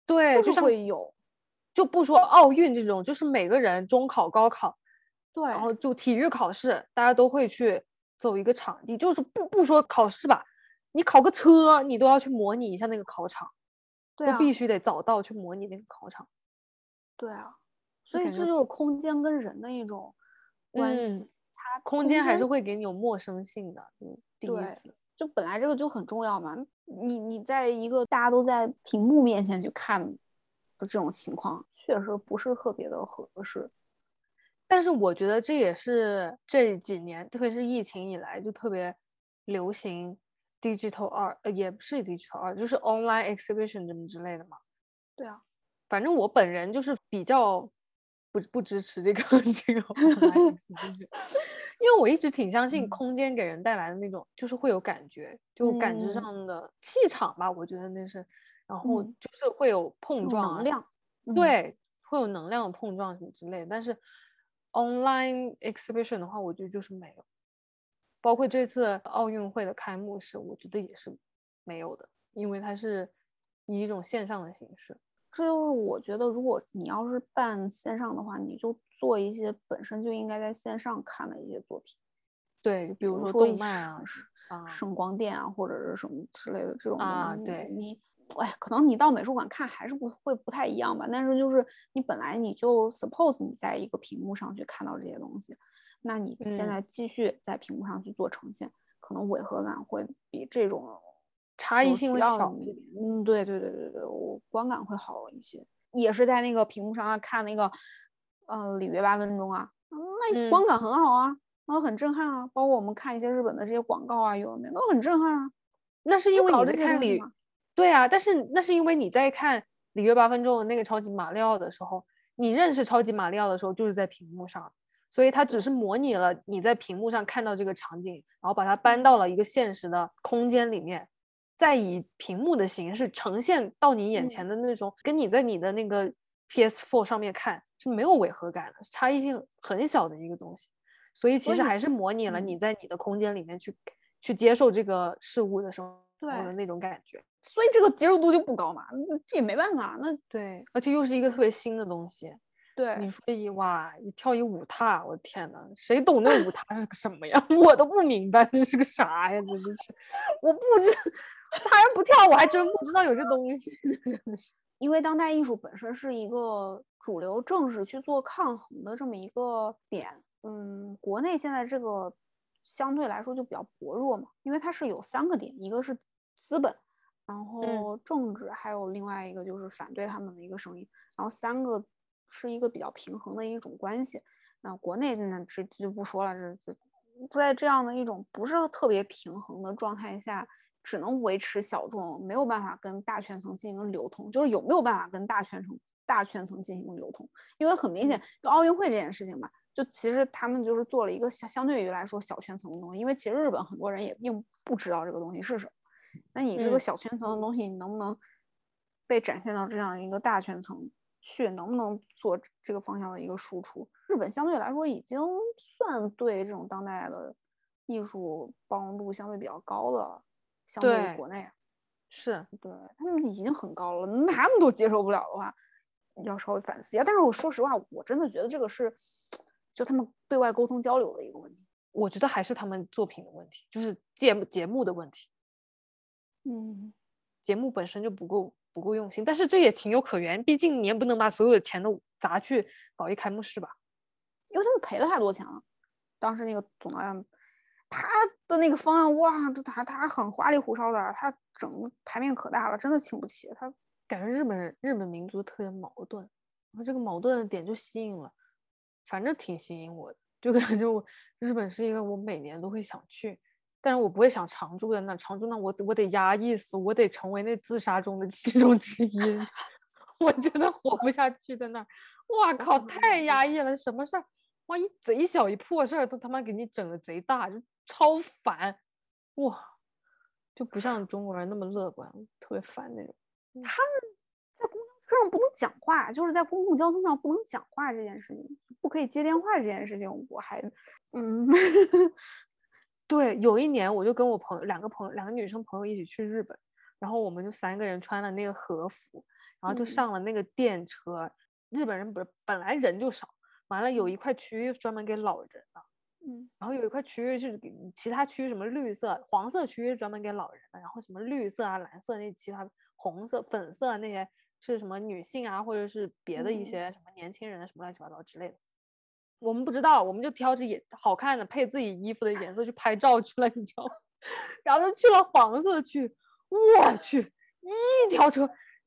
对，就就是会有就不说奥运这种，就是每个人中考、高考，对，然后就体育考试，大家都会去走一个场地，就是不不说考试吧，你考个车，你都要去模拟一下那个考场，对啊，都必须得早到去模拟那个考场。对啊，所以这就是空间跟人的一种关嗯系。它空间还是会给你有陌生性的，嗯，第一对次。就本来这个就很重要嘛，你你在一个大家都在屏幕面前去看的这种情况，确实不是特别的合适。但是我觉得这也是这几年，特别是疫情以来，就特别流行 digital art，呃，也不是 digital art，就是 online exhibition 什么之类的嘛。对啊，反正我本人就是比较不不支持这个 这个 online exhibition，因为我一直挺相信嗯。空间给人带来的那种，就是会有感觉，就感知嗯。上的气场吧，我觉得那是，然后嗯。就是会有碰撞啊能量，嗯，对，会有能量的碰撞什么之类的。但是 online exhibition 的话，我觉得就是没有。包括这次奥运会的开幕式，我觉得也是没有的，因为它是以一种线上的形式。这就是我觉得，如果你要是办线上的话，你就做一些本身就应该在线上看的一些作品，对，比如说动漫啊是啊，声光电啊，或者是什么之类的这种啊对你，哎，可能你到美术馆看还是不会不太一样吧。但是就是你本来你就 suppose 你在一个屏幕上去看到这些东西，那你现嗯在继续在屏幕上去做呈现，可能违和感会比这种差异性会小一点。嗯，对对对对对，我观感会好一些。也是在那个屏幕上啊看那个，呃，里约八分钟啊，嗯那嗯观感很好啊，然后很震撼啊。包括我们看一些日本的这些广告啊，有的没的都很震撼啊。那是因为你在看里对啊，但是那是因为你在看里约八分钟的那个超级马里奥的时候，你认识超级马里奥的时候就是在屏幕上，所以它只是模拟了你在屏幕上看到这个场景，然后把它搬到了一个现实的空间里面，再以屏幕的形式呈现到你眼嗯前的那种，跟你在你的那个 PS4 上面看是没有违和感的，差异性很小的一个东西。所以其实还是模拟了嗯你在你的空间里面去去接受这个事物的时候对的那种感觉。所以这个接受度就不高嘛，这也没办法。那对，而且又是一个特别新的东西。对你，说一哇，你跳一舞踏，我的天呐，谁懂那舞踏是个什么呀？我都不明白这是个啥呀，真的是，我不知，他人不跳，我还真不知道有这东西，真的是。因为当代艺术本身是一个主流政治去做抗衡的这么一个点，嗯，国内现在这个相对来说就比较薄弱嘛，因为它是有三个点，一个是资本，然后政治，还有另外一个就是反对他们的一个声音，然后三个是一个比较平衡的一种关系。那国内呢，这这就不说了，这这在这样的一种不是特别平衡的状态下，只能维持小众，没有办法跟大圈层进行流通，就是有没有办法跟大圈层大圈层进行流通？因为很明显，就奥运会这件事情吧，就其实他们就是做了一个相相对于来说小圈层的东西，因为其实日本很多人也并不知道这个东西是什么。那你这个小圈层的东西，你能不能被展现到这样一个大圈层去？能不能做这个方向的一个输出？日本相对来说已经算对这种当代的艺术包容度相对比较高的，相对于国内，是对他们已经很高了。他们都接受不了的话，要稍微反思一下。但是我说实话，我真的觉得这个是就他们对外沟通交流的一个问题。我觉得还是他们作品的问题，就是节目节目的问题。嗯，节目本身就不够不够用心，但是这也情有可原，毕竟你也不能把所有的钱都砸去搞一开幕式吧，因为他们赔了太多钱了。当时那个总导演，他的那个方案，哇，他他很花里胡哨的，他整个牌面可大了，真的请不起。他感觉日本人日本民族特别矛盾，然后这个矛盾的点就吸引了，反正挺吸引我的，就感觉我日本是一个我每年都会想去。但是我不会想常住在那，常住那我我得压抑死，我得成为那自杀中的其中之一，我真的活不下去在那儿。哇靠，太压抑了，什么事儿？哇，一贼小一破事儿都他妈给你整的贼大，就超烦。哇，就不像中国人那么乐观，特别烦那种。他们在公交车上不能讲话，就是在公共交通上不能讲话这件事情，不可以接电话这件事情，我还嗯。对，有一年我就跟我朋友两个朋友，两个女生朋友一起去日本，然后我们就三个人穿了那个和服，然后就上了那个电车。日本人不是本来人就少，完了有一块区域专门给老人的，嗯，然后有一块区域是给其他区域什么绿色、黄色区域专门给老人的，然后什么绿色啊、蓝色那其他红色、粉色那些是什么女性啊，或者是别的一些什么年轻人什么乱七八糟之类的。我们不知道，我们就挑着也好看的配自己衣服的颜色去拍照去了，你知道吗？然后就去了黄色区，我去，一条车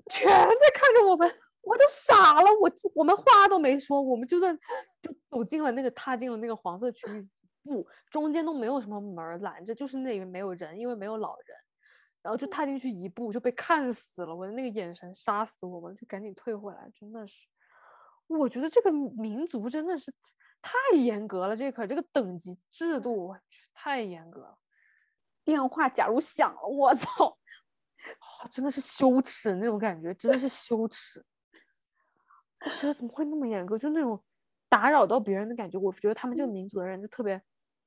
全在看着我们，我都傻了，我我们话都没说，我们就在就走进了那个踏进了那个黄色区域，不，中间都没有什么门拦着，就是那边没有人，因为没有老人，然后就踏进去一步就被看死了，我的那个眼神杀死我们，就赶紧退回来，真的是，我觉得这个民族真的是。太严格了，这可这个等级制度，我去，太严格了。电话假如响了，我操，真的是羞耻那种感觉，真的是羞耻。我觉得怎么会那么严格？就那种打扰到别人的感觉，我觉得他们这个民族的人就特别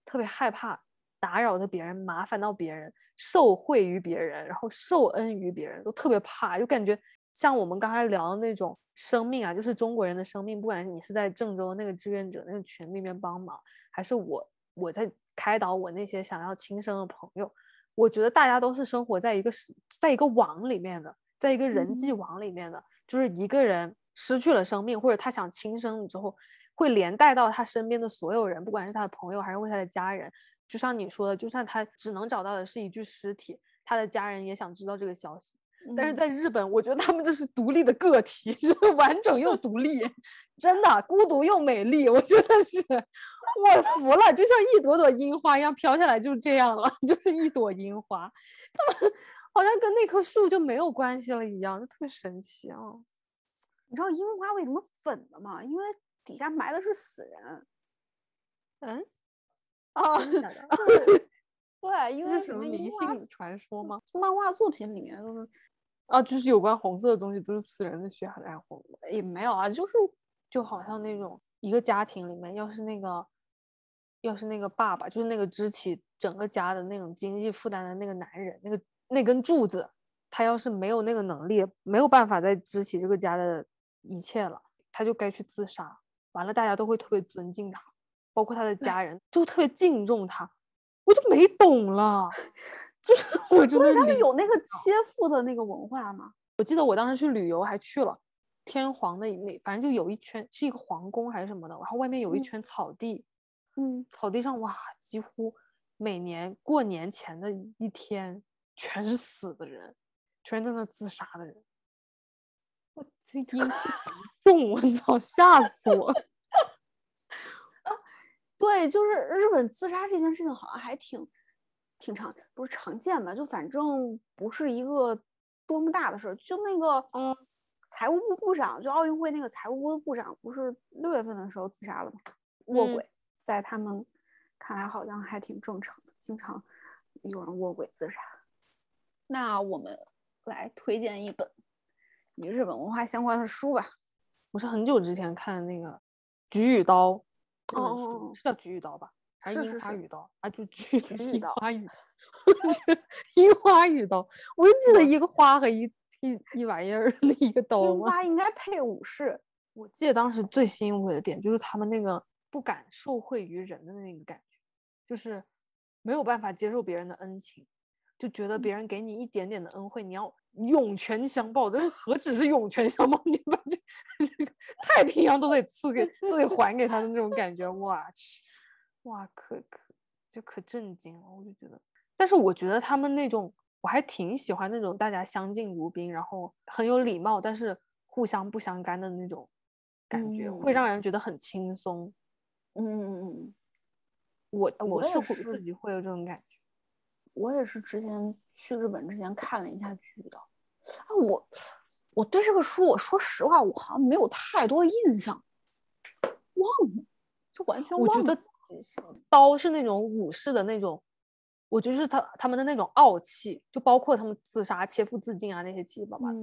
特别害怕打扰到别人，麻烦到别人，受惠于别人，然后受恩于别人，都特别怕，就感觉。像我们刚才聊的那种生命啊，就是中国人的生命，不管你是在郑州那个志愿者那个群里面帮忙，还是我我在开导我那些想要轻生的朋友，我觉得大家都是生活在一个是在一个网里面的，在一个人际网里面的，就是一个人失去了生命，或者他想轻生之后，会连带到他身边的所有人，不管是他的朋友还是为他的家人。就像你说的，就算他只能找到的是一具尸体，他的家人也想知道这个消息。但是在日本，我觉得他们就是独立的个体，就是完整又独立，真的孤独又美丽。我觉得是，我服了，就像一朵朵樱花一样飘下来，就这样了，就是一朵樱花。他们好像跟那棵树就没有关系了一样，就特别神奇啊！你知道樱花为什么粉的吗？因为底下埋的是死人。嗯？啊？对，因为什么迷信传说吗？漫画作品里面都是。啊，就是有关红色的东西都是死人的血很爱红，也没有啊，就是就好像那种一个家庭里面，要是那个要是那个爸爸，就是那个支起整个家的那种经济负担的那个男人，那个那根柱子，他要是没有那个能力，没有办法再支起这个家的一切了，他就该去自杀。完了，大家都会特别尊敬他，包括他的家人，就特别敬重他。我就没懂了。就 是我觉得他们有那个切腹的那个文化吗？我记得我当时去旅游还去了天皇的那，反正就有一圈是一个皇宫还是什么的，然后外面有一圈草地，嗯，草地上哇，几乎每年过年前的一天全是死的人，全在那自杀的人。我这阴气重，我操，吓死我！对，就是日本自杀这件事情好像还挺挺常，不是常见吧？就反正不是一个多么大的事儿。就那个，嗯，财务部部长，就奥运会那个财务部部长，不是六月份的时候自杀了吗？卧轨，在他们看来好像还挺正常的，经常有人卧轨自杀。那我们来推荐一本与日本文化相关的书吧。我是很久之前看的那个《菊与刀》。哦，是叫菊与刀吧？还是 樱花雨刀啊？就菊与刀，花与樱花雨刀。我就记得一个花和一一一玩意儿 的一个刀。樱花应该配武士。我记得当时最吸引我的点就是他们那个不敢受惠于人的那个感觉，就是没有办法接受别人的恩情，就觉得别人给你一点点的恩惠，你要涌泉相报。这何止是涌泉相报，你把这这个太平洋都得赐给，都得还给他的那种感觉。我去，哇，可可就可震惊了。我就觉得，但是我觉得他们那种，我还挺喜欢那种大家相敬如宾，然后很有礼貌，但是互相不相干的那种。感觉会让人觉得很轻松，嗯嗯嗯，我我是会自己会有这种感觉。我也是之前去日本之前看了一下剧的，啊，我我对这个书，我说实话，我好像没有太多印象，忘了，就完全忘了。我觉得刀是那种武士的那种，我觉得是他他们的那种傲气，就包括他们自杀、切腹自尽啊那些七七八八的。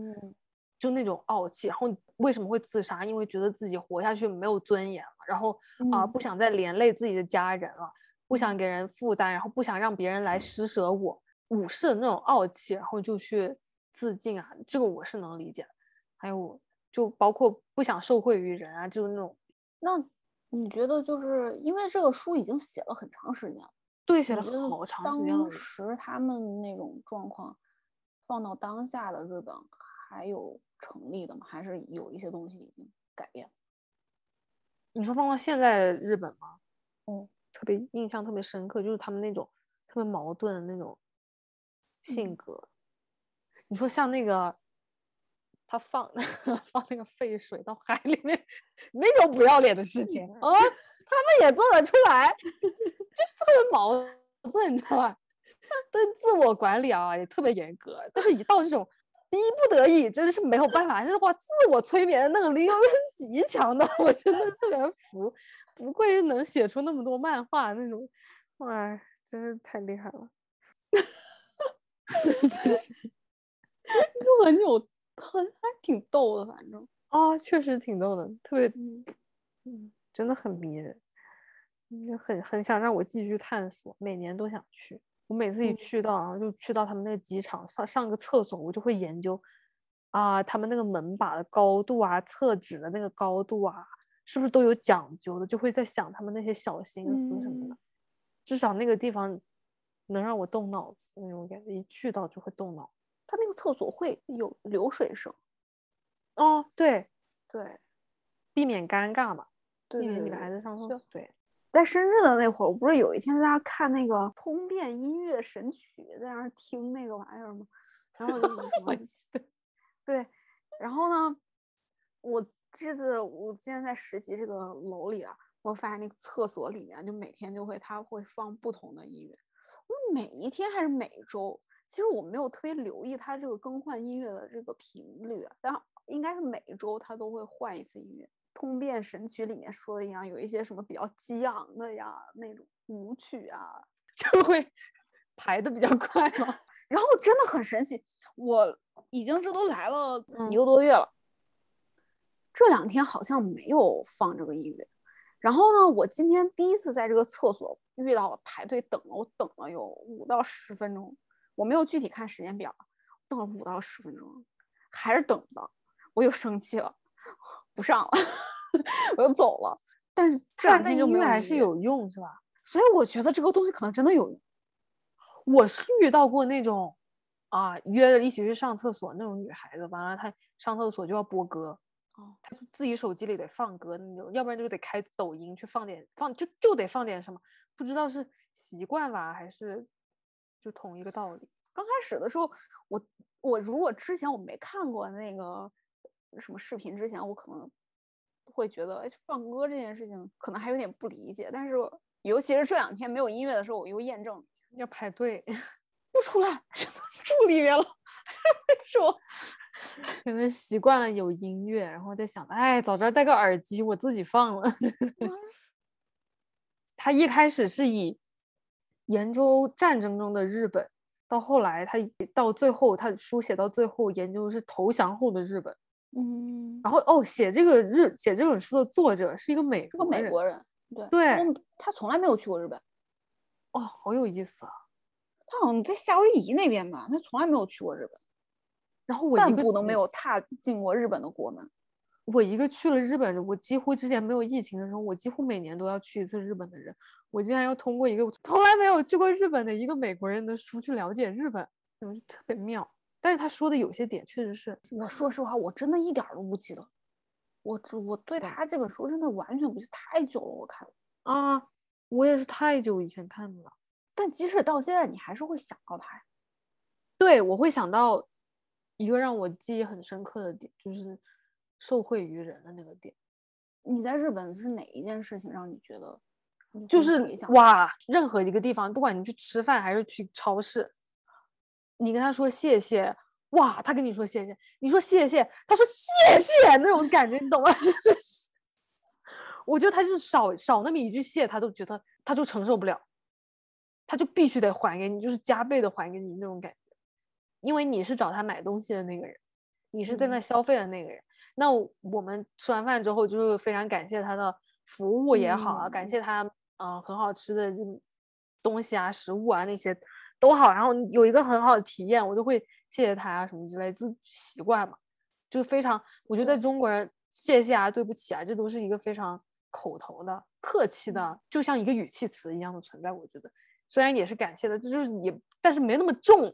就那种傲气，然后为什么会自杀？因为觉得自己活下去没有尊严了，然后啊不想再连累自己的家人了，不想给人负担，然后不想让别人来施舍我武士的那种傲气，然后就去自尽啊，这个我是能理解的。还有就包括不想受惠于人啊，就是那种。那你觉得就是因为这个书已经写了很长时间了，对，写了好长时间了。当时他们那种状况放到当下的日本还有。成立的吗？还是有一些东西已经改变了？你说放到现在日本吗？嗯，特别印象特别深刻，就是他们那种特别矛盾的那种性格。你说像那个他放 放那个废水到海里面 那种不要脸的事情啊，他们也做得出来，就是特别矛盾，你知道吧？对自我管理啊也特别严格，但是一到这种。逼不得已，真的是没有办法。这话，自我催眠的能力量是极强的，我真的特别服。不愧是能写出那么多漫画那种，哇，真是太厉害了。真是，就很有，很还挺逗的，反正啊，确实挺逗的，特别，嗯，真的很迷人，就很很想让我继续探索，每年都想去。我每次一去到，然后就去到他们那个机场上上个厕所，我就会研究啊，他们那个门把的高度啊，厕纸的那个高度啊，是不是都有讲究的？就会在想他们那些小心思什么的。至少那个地方能让我动脑子那种感觉，一去到就会动脑。他那个厕所会有流水声。哦，对对，避免尴尬嘛，避免女孩子上厕所。对。在深圳的那会儿，我不是有一天在那看那个《通变音乐神曲》，在那听那个玩意儿吗？然后就是什么，对，然后呢，我这次我现在在实习这个楼里啊，我发现那个厕所里面就每天就会他会放不同的音乐，我每一天还是每周，其实我没有特别留意他这个更换音乐的这个频率，但应该是每周他都会换一次音乐。通变神曲里面说的一样，有一些什么比较激昂的呀，那种舞曲啊，就会排的比较快嘛。然后真的很神奇，我已经这都来了一个多月了，这两天好像没有放这个音乐。然后呢，我今天第一次在这个厕所遇到了排队等了，我等了有五到十分钟，我没有具体看时间表，等了五到十分钟，还是等不到，我又生气了。不上了，我就走了。但是这两天就没有还是有用是吧？所以我觉得这个东西可能真的有用。我是遇到过那种啊，约着一起去上厕所那种女孩子，完了她上厕所就要播歌，哦，她自己手机里得放歌那种，要不然就得开抖音去放点放，就就得放点什么，不知道是习惯吧，还是就同一个道理。刚开始的时候，我我如果之前我没看过那个什么视频之前，我可能会觉得哎放歌这件事情可能还有点不理解，但是尤其是这两天没有音乐的时候，我又验证了一下，要排队，不出来，住里面了，说可能习惯了有音乐，然后在想，哎，早知道带个耳机，我自己放了。他一开始是以延州战争中的日本，到后来他到最后，他书写到最后研究的是投降后的日本。嗯，然后哦，写这个日写这本书的作者是一个美是个美国人，对对，他从来没有去过日本。哦，好有意思啊！他好像在夏威夷那边吧，他从来没有去过日本，然后我半步都没有踏进过日本的国门。我一个去了日本，我几乎之前没有疫情的时候，我几乎每年都要去一次日本的人，我竟然要通过一个从来没有去过日本的一个美国人的书去了解日本，我就特别妙。但是他说的有些点确实是，我说实话，我真的一点都不记得。我我对他这本书真的完全不记，太久了，我看啊，我也是太久以前看的了。但即使到现在，你还是会想到他呀。对，我会想到一个让我记忆很深刻的点，就是受惠于人的那个点。你在日本是哪一件事情让你觉得，就是哇，任何一个地方，不管你去吃饭还是去超市。你跟他说谢谢，哇，他跟你说谢谢，你说谢谢，他说谢谢，那种感觉你懂吗？我觉得他就是少少那么一句谢，他都觉得他就承受不了，他就必须得还给你，就是加倍的还给你那种感觉，因为你是找他买东西的那个人，你是在那消费的那个人。那我们吃完饭之后，就是非常感谢他的服务也好啊，感谢他嗯很好吃的东西啊，食物啊那些。都好，然后有一个很好的体验，我就会谢谢他啊什么之类，就习惯嘛，就非常，我觉得在中国人谢谢啊、对不起啊，这都是一个非常口头的、客气的，就像一个语气词一样的存在。我觉得虽然也是感谢的，这就是也，但是没那么重，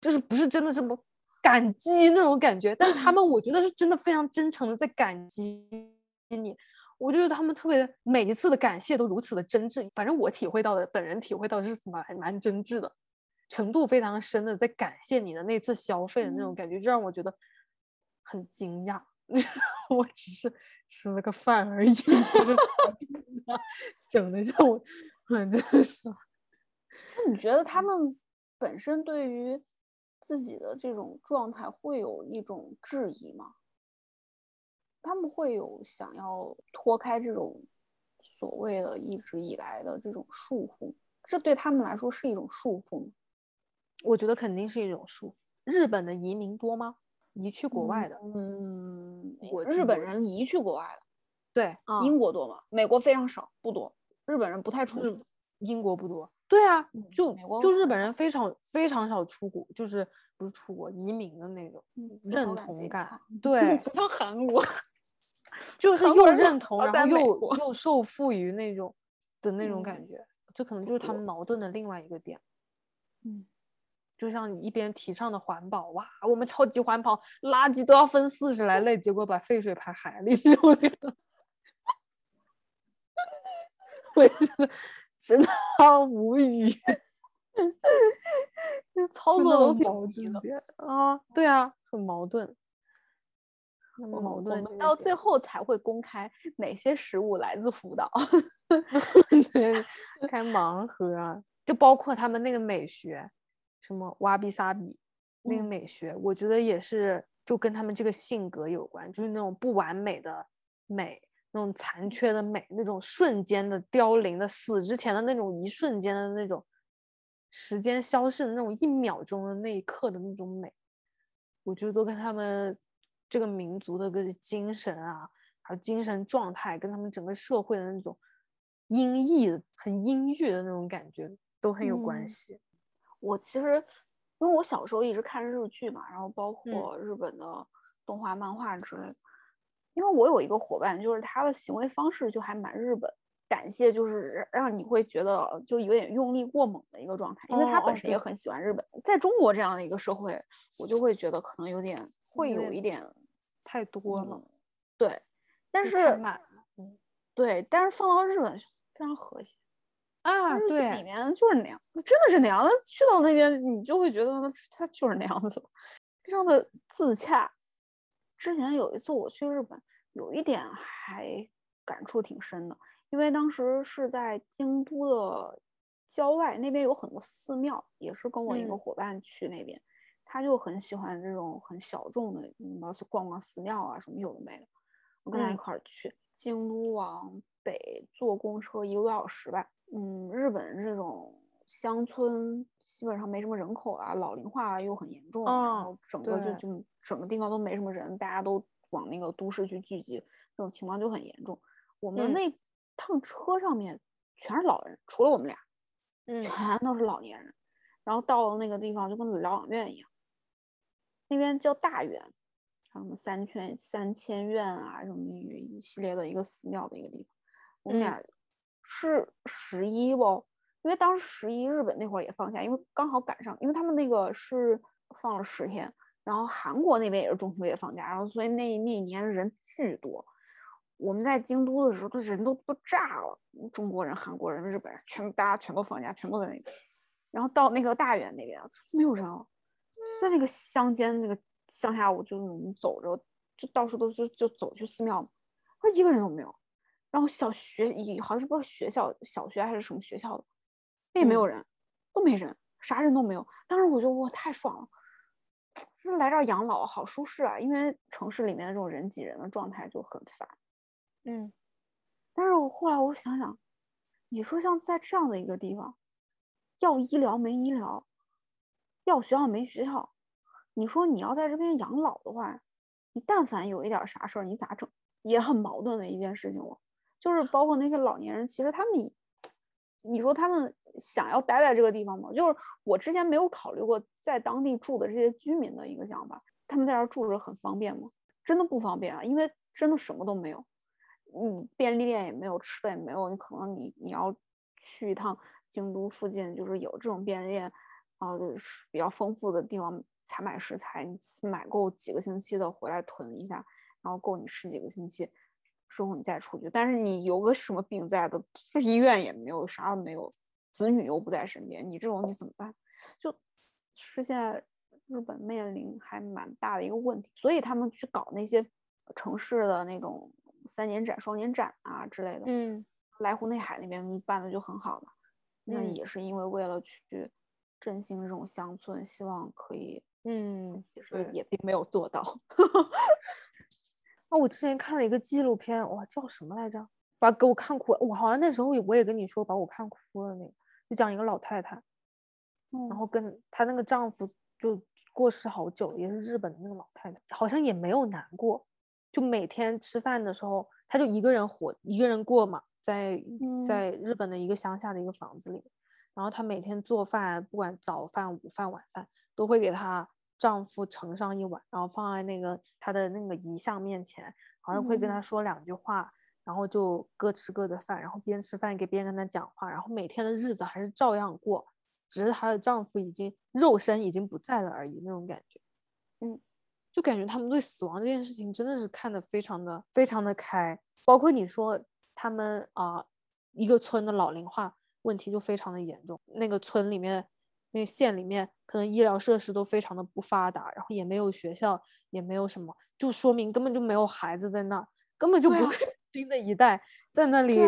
就是不是真的什么感激那种感觉。但是他们，我觉得是真的非常真诚的在感激你。我觉得他们特别每一次的感谢都如此的真挚，反正我体会到的，本人体会到是蛮蛮真挚的。程度非常深的，在感谢你的那次消费的那种感觉，就让我觉得很惊讶。我只是吃了个饭而已，整的像我，真的是。那你觉得他们本身对于自己的这种状态会有一种质疑吗？他们会有想要脱开这种所谓的一直以来的这种束缚，这对他们来说是一种束缚吗？我觉得肯定是一种束缚。日本的移民多吗？移去国外的，嗯，我日本人移去国外了。对，英国多吗？美国非常少，不多。日本人不太出去，英国不多。对啊，就就日本人非常非常少出国，就是不是出国移民的那种认同感。对，不像韩国，就是又认同，然后又又受赋予那种的那种感觉，这可能就是他们矛盾的另外一个点。嗯。就像你一边提倡的环保，哇，我们超级环保，垃圾都要分四十来类，结果把废水排海里，我觉得，我真的真的好无语，操作都矛盾啊，对啊，很矛盾，很矛盾。我们到最后才会公开哪些食物来自福岛，开盲盒啊，就包括他们那个美学。什么哇比萨比那个美学，我觉得也是，就跟他们这个性格有关，就是那种不完美的美，那种残缺的美，那种瞬间的凋零的死之前的那种一瞬间的那种时间消逝的那种一秒钟的那一刻的那种美，我觉得都跟他们这个民族的个精神啊，还有精神状态，跟他们整个社会的那种阴翳、很阴郁的那种感觉都很有关系。我其实，因为我小时候一直看日剧嘛，然后包括日本的动画、漫画之类的。因为我有一个伙伴，就是他的行为方式就还蛮日本，感谢就是让你会觉得就有点用力过猛的一个状态。因为他本身也很喜欢日本，在中国这样的一个社会，我就会觉得可能有点会有一点太多了。对，但是对，但是放到日本非常和谐。啊，对，里面就是那样，真的是那样。去到那边，你就会觉得它就是那样子。非常的自洽。之前有一次我去日本，有一点还感触挺深的，因为当时是在京都的郊外，那边有很多寺庙，也是跟我一个嗯伙伴去那边，他就很喜欢这种很小众的，嗯，去逛逛寺庙啊什么有的没的。我跟他一嗯块儿去京都往北坐公车一个多小时吧。嗯，日本这种乡村基本上没什么人口啊，老龄化又很严重，然嗯后整个就就整个地方都没什么人，大家都往那个都市去聚集，这种情况就很严重。我们嗯那趟车上面全是老人，除了我们俩，嗯全都是老年人。然后到了那个地方就跟疗养院一样，那边叫大院，什么三圈三千院啊，什么一一系列的一个寺庙的一个地方。我们嗯俩是十一不？因为当时十一日本那会儿也放假，因为刚好赶上，因为他们那个是放了十天，然后韩国那边也是中秋节放假，然后所以那那一年人巨多。我们在京都的时候，都人都都炸了，中国人、韩国人、日本人，全大家全都放假，全都在那边。然后到那个大原那边没有人了，在那个乡间那个乡下，我就我们走着，就到处都就就走去寺庙嘛，说一个人都没有。然后小学也好像是不知道学校小学还是什么学校的，也没有人，都没人，啥人都没有。当时我就哇太爽了，就是来这儿养老好舒适啊，因为城市里面的这种人挤人的状态就很烦。嗯但是我后来我想想，你说像在这样的一个地方，要医疗没医疗，要学校没学校，你说你要在这边养老的话，你但凡有一点啥事儿，你咋整？也很矛盾的一件事情哦。就是包括那些老年人，其实他们，你说他们想要待在这个地方吗？就是我之前没有考虑过在当地住的这些居民的一个想法，他们在这儿住着很方便吗？真的不方便啊，因为真的什么都没有。你便利店也没有，吃的也没有，你可能你你要去一趟京都附近，就是有这种便利店，啊，就是比较丰富的地方采买食材，你买够几个星期的回来囤一下，然后够你吃几个星期，之后你再出去。但是你有个什么病在的，去医院也没有，啥都没有，子女又不在身边，你这种你怎么办？就是现在日本面临还蛮大的一个问题，所以他们去搞那些城市的那种三年展、双年展啊之类的，嗯来湖内海那边办的就很好了。那嗯也是因为为了去振兴这种乡村，希望可以，嗯，其实也并没有做到。啊，我之前看了一个纪录片，哇，叫什么来着？把给我看哭了。我好像那时候我也跟你说，把我看哭了那个，就讲一个老太太，然嗯后跟她那个丈夫就过世好久，也是日本的那个老太太，好像也没有难过，就每天吃饭的时候，她就一个人活，一个人过嘛，在嗯在日本的一个乡下的一个房子里，然后她每天做饭，不管早饭、午饭、晚饭，都会给她丈夫盛上一碗，然后放在那个她的那个遗像面前，好像会跟嗯。她说两句话，然后就各吃各的饭，然后边吃饭给边跟她讲话，然后每天的日子还是照样过，只是她的丈夫已经肉身已经不在了而已，那种感觉。嗯，就感觉他们对死亡这件事情真的是看得非常的非常的开，包括你说他们啊、一个村的老龄化问题就非常的严重，那个村里面。那个县里面可能医疗设施都非常的不发达，然后也没有学校，也没有什么，就说明根本就没有孩子在那儿，根本就不会新的一代在那里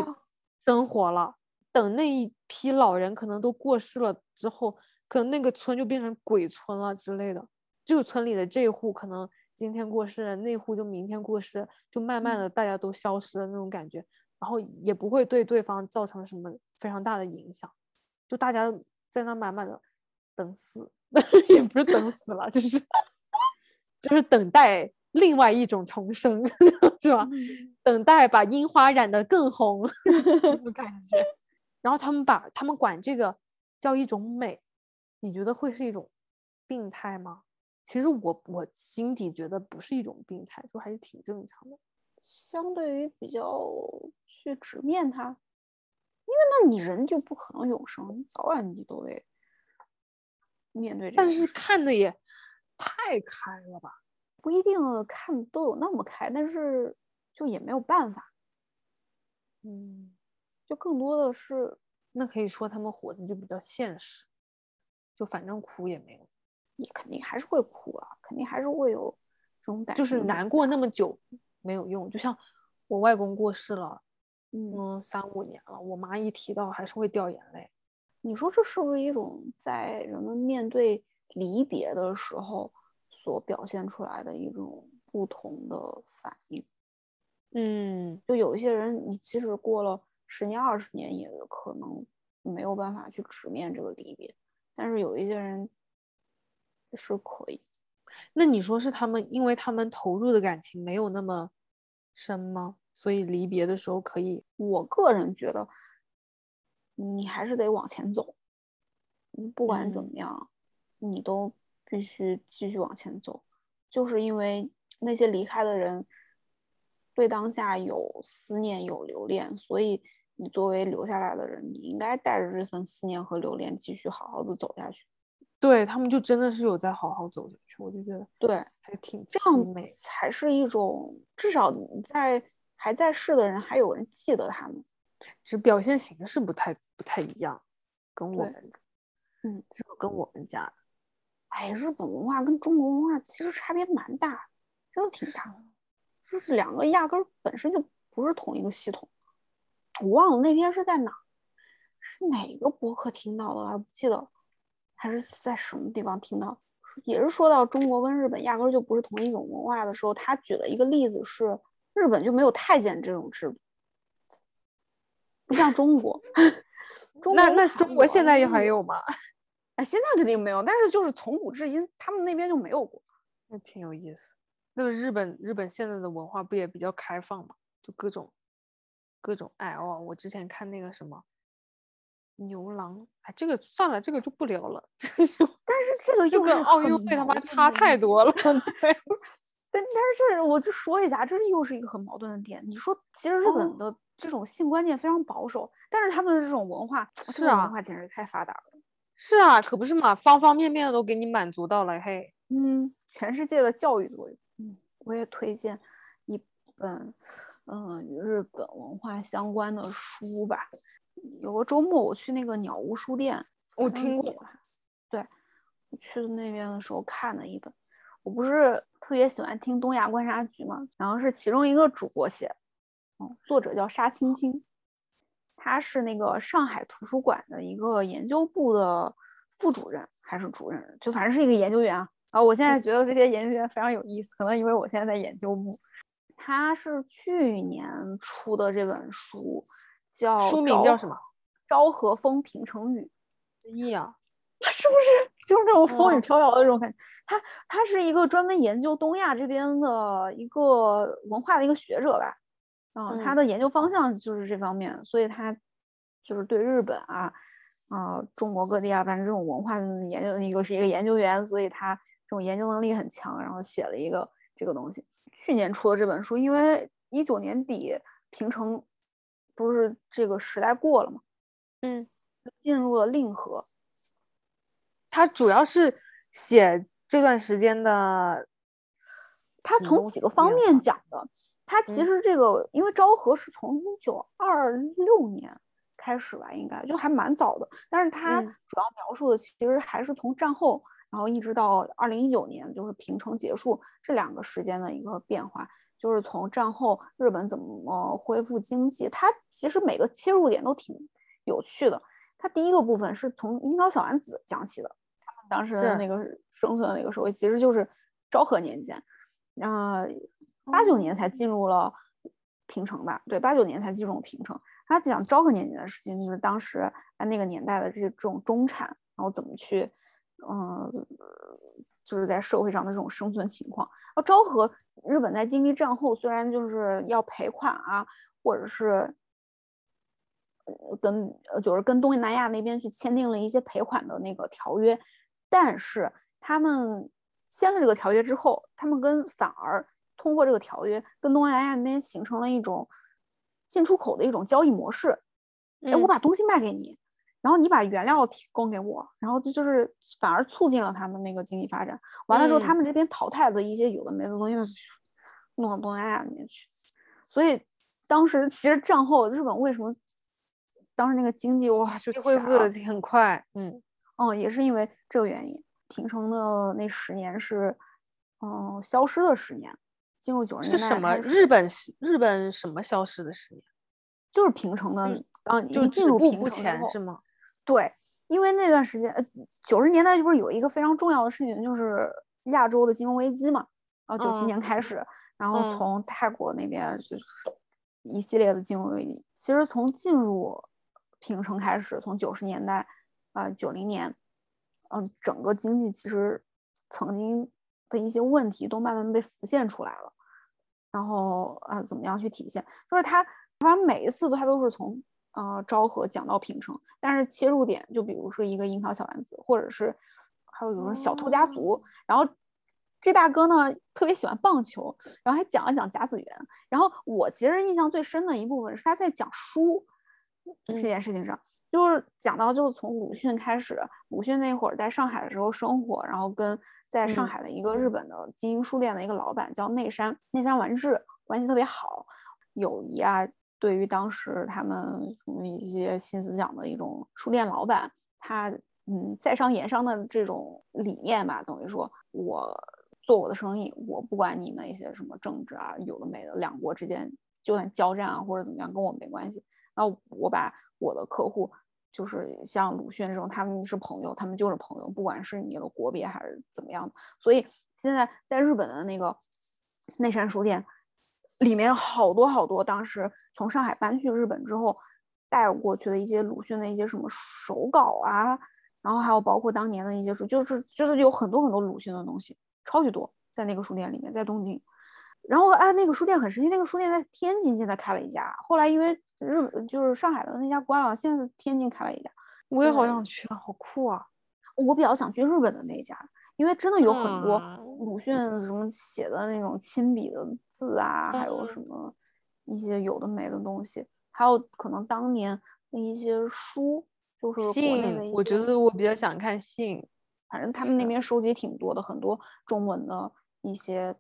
生活了。等那一批老人可能都过世了之后，可能那个村就变成鬼村了之类的。就村里的这一户可能今天过世，那户就明天过世，就慢慢嗯的大家都消失了那种感觉，然后也不会对对方造成什么非常大的影响，就大家在那慢慢的等死，也不是等死了，就是就是等待另外一种重生，是吧？嗯等待把樱花染得更红，那种感觉。然后他们把他们管这个叫一种美，你觉得会是一种病态吗？其实我我心底觉得不是一种病态，就还是挺正常的。相对于比较去直面它，因为那你人就不可能永生，你早晚你都得面对这但是看的也太开了吧？不一定看都有那么开，但是就也没有办法，嗯，就更多的是那可以说他们活的就比较现实，就反正哭也没有。你肯定还是会哭啊，肯定还是会有这种感就是难过那么久没有用。就像我外公过世了，嗯，三五年了，我妈一提到还是会掉眼泪。你说这是不是一种在人们面对离别的时候所表现出来的一种不同的反应？嗯，就有一些人，你即使过了十年、二十年，也可能没有办法去直面这个离别。但是有一些人是可以。那你说是他们，因为他们投入的感情没有那么深吗？所以离别的时候可以？我个人觉得，你还是得往前走。你不管怎么样，你都必须继续往前走。就是因为那些离开的人。对当下有思念有留恋，所以你作为留下来的人，你应该带着这份思念和留恋，继续好好的走下去。对他们就真的是有在好好走下去，我就觉得对，还挺这样才是一种至少在还在世的人还有人记得他们，只表现形式不太不太一样，跟我们，嗯，这个跟我们家，哎，日本文化跟中国文化其实差别蛮大，真的挺大的。就是两个压根儿本身就不是同一个系统，我忘了那天是在哪，是哪个博客听到的，我还不记得，还是在什么地方听到，也是说到中国跟日本压根儿就不是同一种文化的时候，他举了一个例子是日本就没有太监这种制度，不像中国，那那中国现在也还有吗？哎，现在肯定没有，但是就是从古至今，他们那边就没有过，那挺有意思。那么日本日本现在的文化不也比较开放吗？就各种各种爱哦。我之前看那个什么牛郎，哎，这个算了，这个就不聊了。但是这个又跟奥运会他妈差太多了。对，但但是这我就说一下，这又是一个很矛盾的点。你说，其实日本的这种性观念非常保守，但是他们的这种文化，是啊，文化简直太发达了。是啊，可不是嘛，方方面面的都给你满足到了。嘿，嗯，全世界的教育作用。我也推荐一本，嗯，日本文化相关的书吧。有个周末我去那个鸟屋书店，我听过。对，我去的那边的时候看了一本。我不是特别喜欢听东亚观察局嘛，然后是其中一个主播写，嗯，作者叫沙青青，他是那个上海图书馆的一个研究部的副主任还是主任，就反正是一个研究员啊。啊，我现在觉得这些研究员非常有意思，可能因为我现在在研究部。他是去年出的这本书，叫书名叫什么？《昭和风平成语》。意啊，是不是就是那种风雨飘摇的这种感觉？他他是一个专门研究东亚这边的一个文化的一个学者吧？嗯，他的研究方向就是这方面，所以他就是对日本啊啊中国各地啊，反正这种文化研究一个是一个研究员，所以他。这种研究能力很强，然后写了一个这个东西。去年出的这本书，因为一九年底平成不是这个时代过了嘛？嗯，进入了令和。它主要是写这段时间的，他从几个方面讲的。他其实这个，因为昭和是从一九二六年开始吧，应该就还蛮早的。但是他主要描述的其实还是从战后。然后一直到二零一九年，就是平成结束这两个时间的一个变化，就是从战后日本怎么恢复经济，它其实每个切入点都挺有趣的。它第一个部分是从樱桃小丸子讲起的，他们当时的那个生存的那个社会其实就是昭和年间，然后八九年才进入了平城吧？对，八九年才进入平城。他讲昭和年间的事情，就是当时在那个年代的这这种中产，然后怎么去。嗯，就是在社会上的这种生存情况。啊，昭和日本在经历战后，虽然就是要赔款啊，或者是跟就是跟东南亚那边去签订了一些赔款的那个条约，但是他们签了这个条约之后，他们跟反而通过这个条约跟东南亚那边形成了一种进出口的一种交易模式。哎，我把东西卖给你。然后你把原料提供给我，然后这就是反而促进了他们那个经济发展。完了之后，他们这边淘汰的一些有的没的东西，弄到东南亚那边去。所以当时其实战后日本为什么当时那个经济哇就恢复的很快？嗯，哦，也是因为这个原因。平成的那十年是，嗯，消失的十年。进入九十年代是什么？日本日本什么消失的十年？就是平成的嗯，刚就一进入平成是吗？对，因为那段时间，呃，九十年代就不是有一个非常重要的事情，就是亚洲的金融危机嘛，然后九七嗯年开始，然后嗯从泰国那边就是一系列的金融危机。其实从进入平成开始，从九十年代，呃，九零年，嗯、整个经济其实曾经的一些问题都慢慢被浮现出来了。然后呃，怎么样去体现？就是他，反正每一次都它都是从呃昭和讲到平成，但是切入点就比如说一个樱桃小丸子，或者是还有比如说小兔家族，然后这大哥呢特别喜欢棒球，然后还讲了讲甲子园。然后我其实印象最深的一部分是他在讲书这嗯件事情上，就是讲到就是从鲁迅开始，鲁迅那会儿在上海的时候生活，然后跟在上嗯海的一个日本的经营书店的一个老板叫内山内山完治，关系特别好，友谊啊。对于当时他们嗯一些新思想的一种书店老板，他嗯在商言商的这种理念吧，等于说我做我的生意，我不管你那些什么政治啊，有的没的，两国之间就算交战啊或者怎么样，跟我没关系。那我把我的客户，就是像鲁迅这种，他们是朋友，他们就是朋友，不管是你的国别还是怎么样。所以现在在日本的那个内山书店里面，好多好多当时从上海搬去日本之后带过去的一些鲁迅的一些什么手稿啊，然后还有包括当年的一些书，就是就是有很多很多鲁迅的东西，超级多，在那个书店里面，在东京。然后哎，那个书店很神奇，那个书店在天津现在开了一家，后来因为日本就是上海的那家关了，现在天津开了一家。我也好想去啊，好酷啊！我比较想去日本的那家，因为真的有很多嗯鲁迅什么写的那种亲笔的字啊，还有什嗯么一些有的没的东西，还有可能当年的一些书，就是国内的，一些我觉得我比较想看信。反正他们那边收集挺多的，很多中文的一些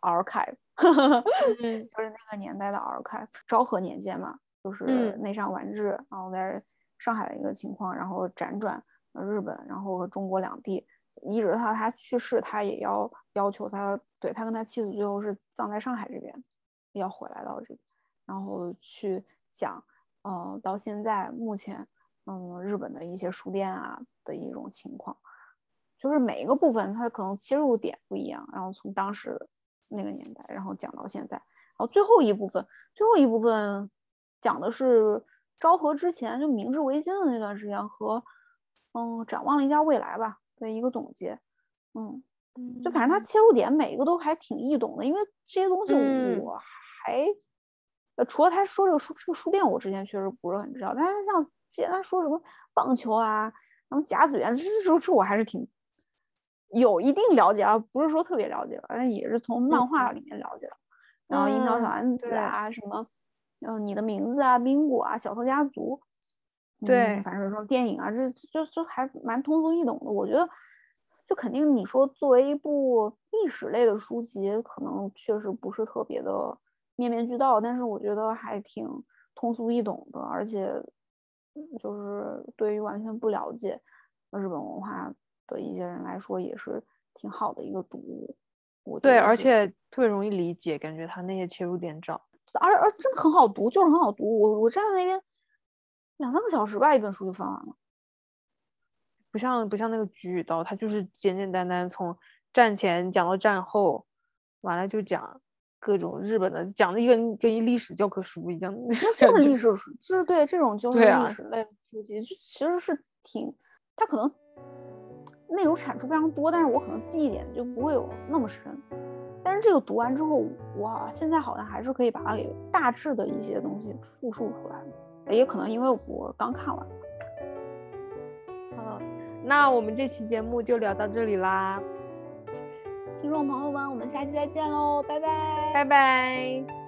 archive，嗯。就是那个年代的 archive，昭和年间嘛，就是嗯。内上完治，然后在上海的一个情况，然后辗转呃日本，然后和中国两地，一直到他去世，他也要要求他，对他跟他妻子最后是葬在上海这边，要回来到这边，然后去讲，呃，到现在目前，嗯，日本的一些书店啊的一种情况，就是每一个部分它可能切入点不一样，然后从当时的那个年代，然后讲到现在，然后最后一部分，最后一部分讲的是昭和之前就明治维新的那段时间和，嗯，展望了一下未来吧的一个总结，嗯，就反正它切入点每一个都还挺易懂的，因为这些东西嗯。我还，呃，除了他说这个书这个书店，我之前确实不是很知道，但是像之前他说什么棒球啊，什么甲子园，这这这我还是挺有一定了解啊，不是说特别了解吧，但也是从漫画里面了解的。然后樱桃小嗯丸子对啊，什么，嗯、你的名字啊，冰果啊，小偷家族，对嗯，反正说电影啊，这就就还蛮通俗易懂的。我觉得，就肯定你说作为一部历史类的书籍，可能确实不是特别的面面俱到，但是我觉得还挺通俗易懂的，而且嗯就是对于完全不了解日本文化的一些人来说，也是挺好的一个读物。我对，而且特别容易理解，感觉他那些切入点找。而而真的很好读，就是很好读。我我站在那边两三个小时吧，一本书就翻完了。不像不像那个菊与刀，它就是简简单单从战前讲到战后，完了就讲各种日本的，讲的一个跟一历史教科书一样的那 感觉就是历史书，就是对这种就是历史类的书籍，就其实是挺，它可能内容产出非常多，但是我可能记忆点就不会有那么深。但是这个读完之后，哇，现在好像还是可以把它给大致的一些东西复述出来，也可能因为我刚看完。好，那我们这期节目就聊到这里啦，听众朋友们，我们下期再见喽，拜拜。拜拜。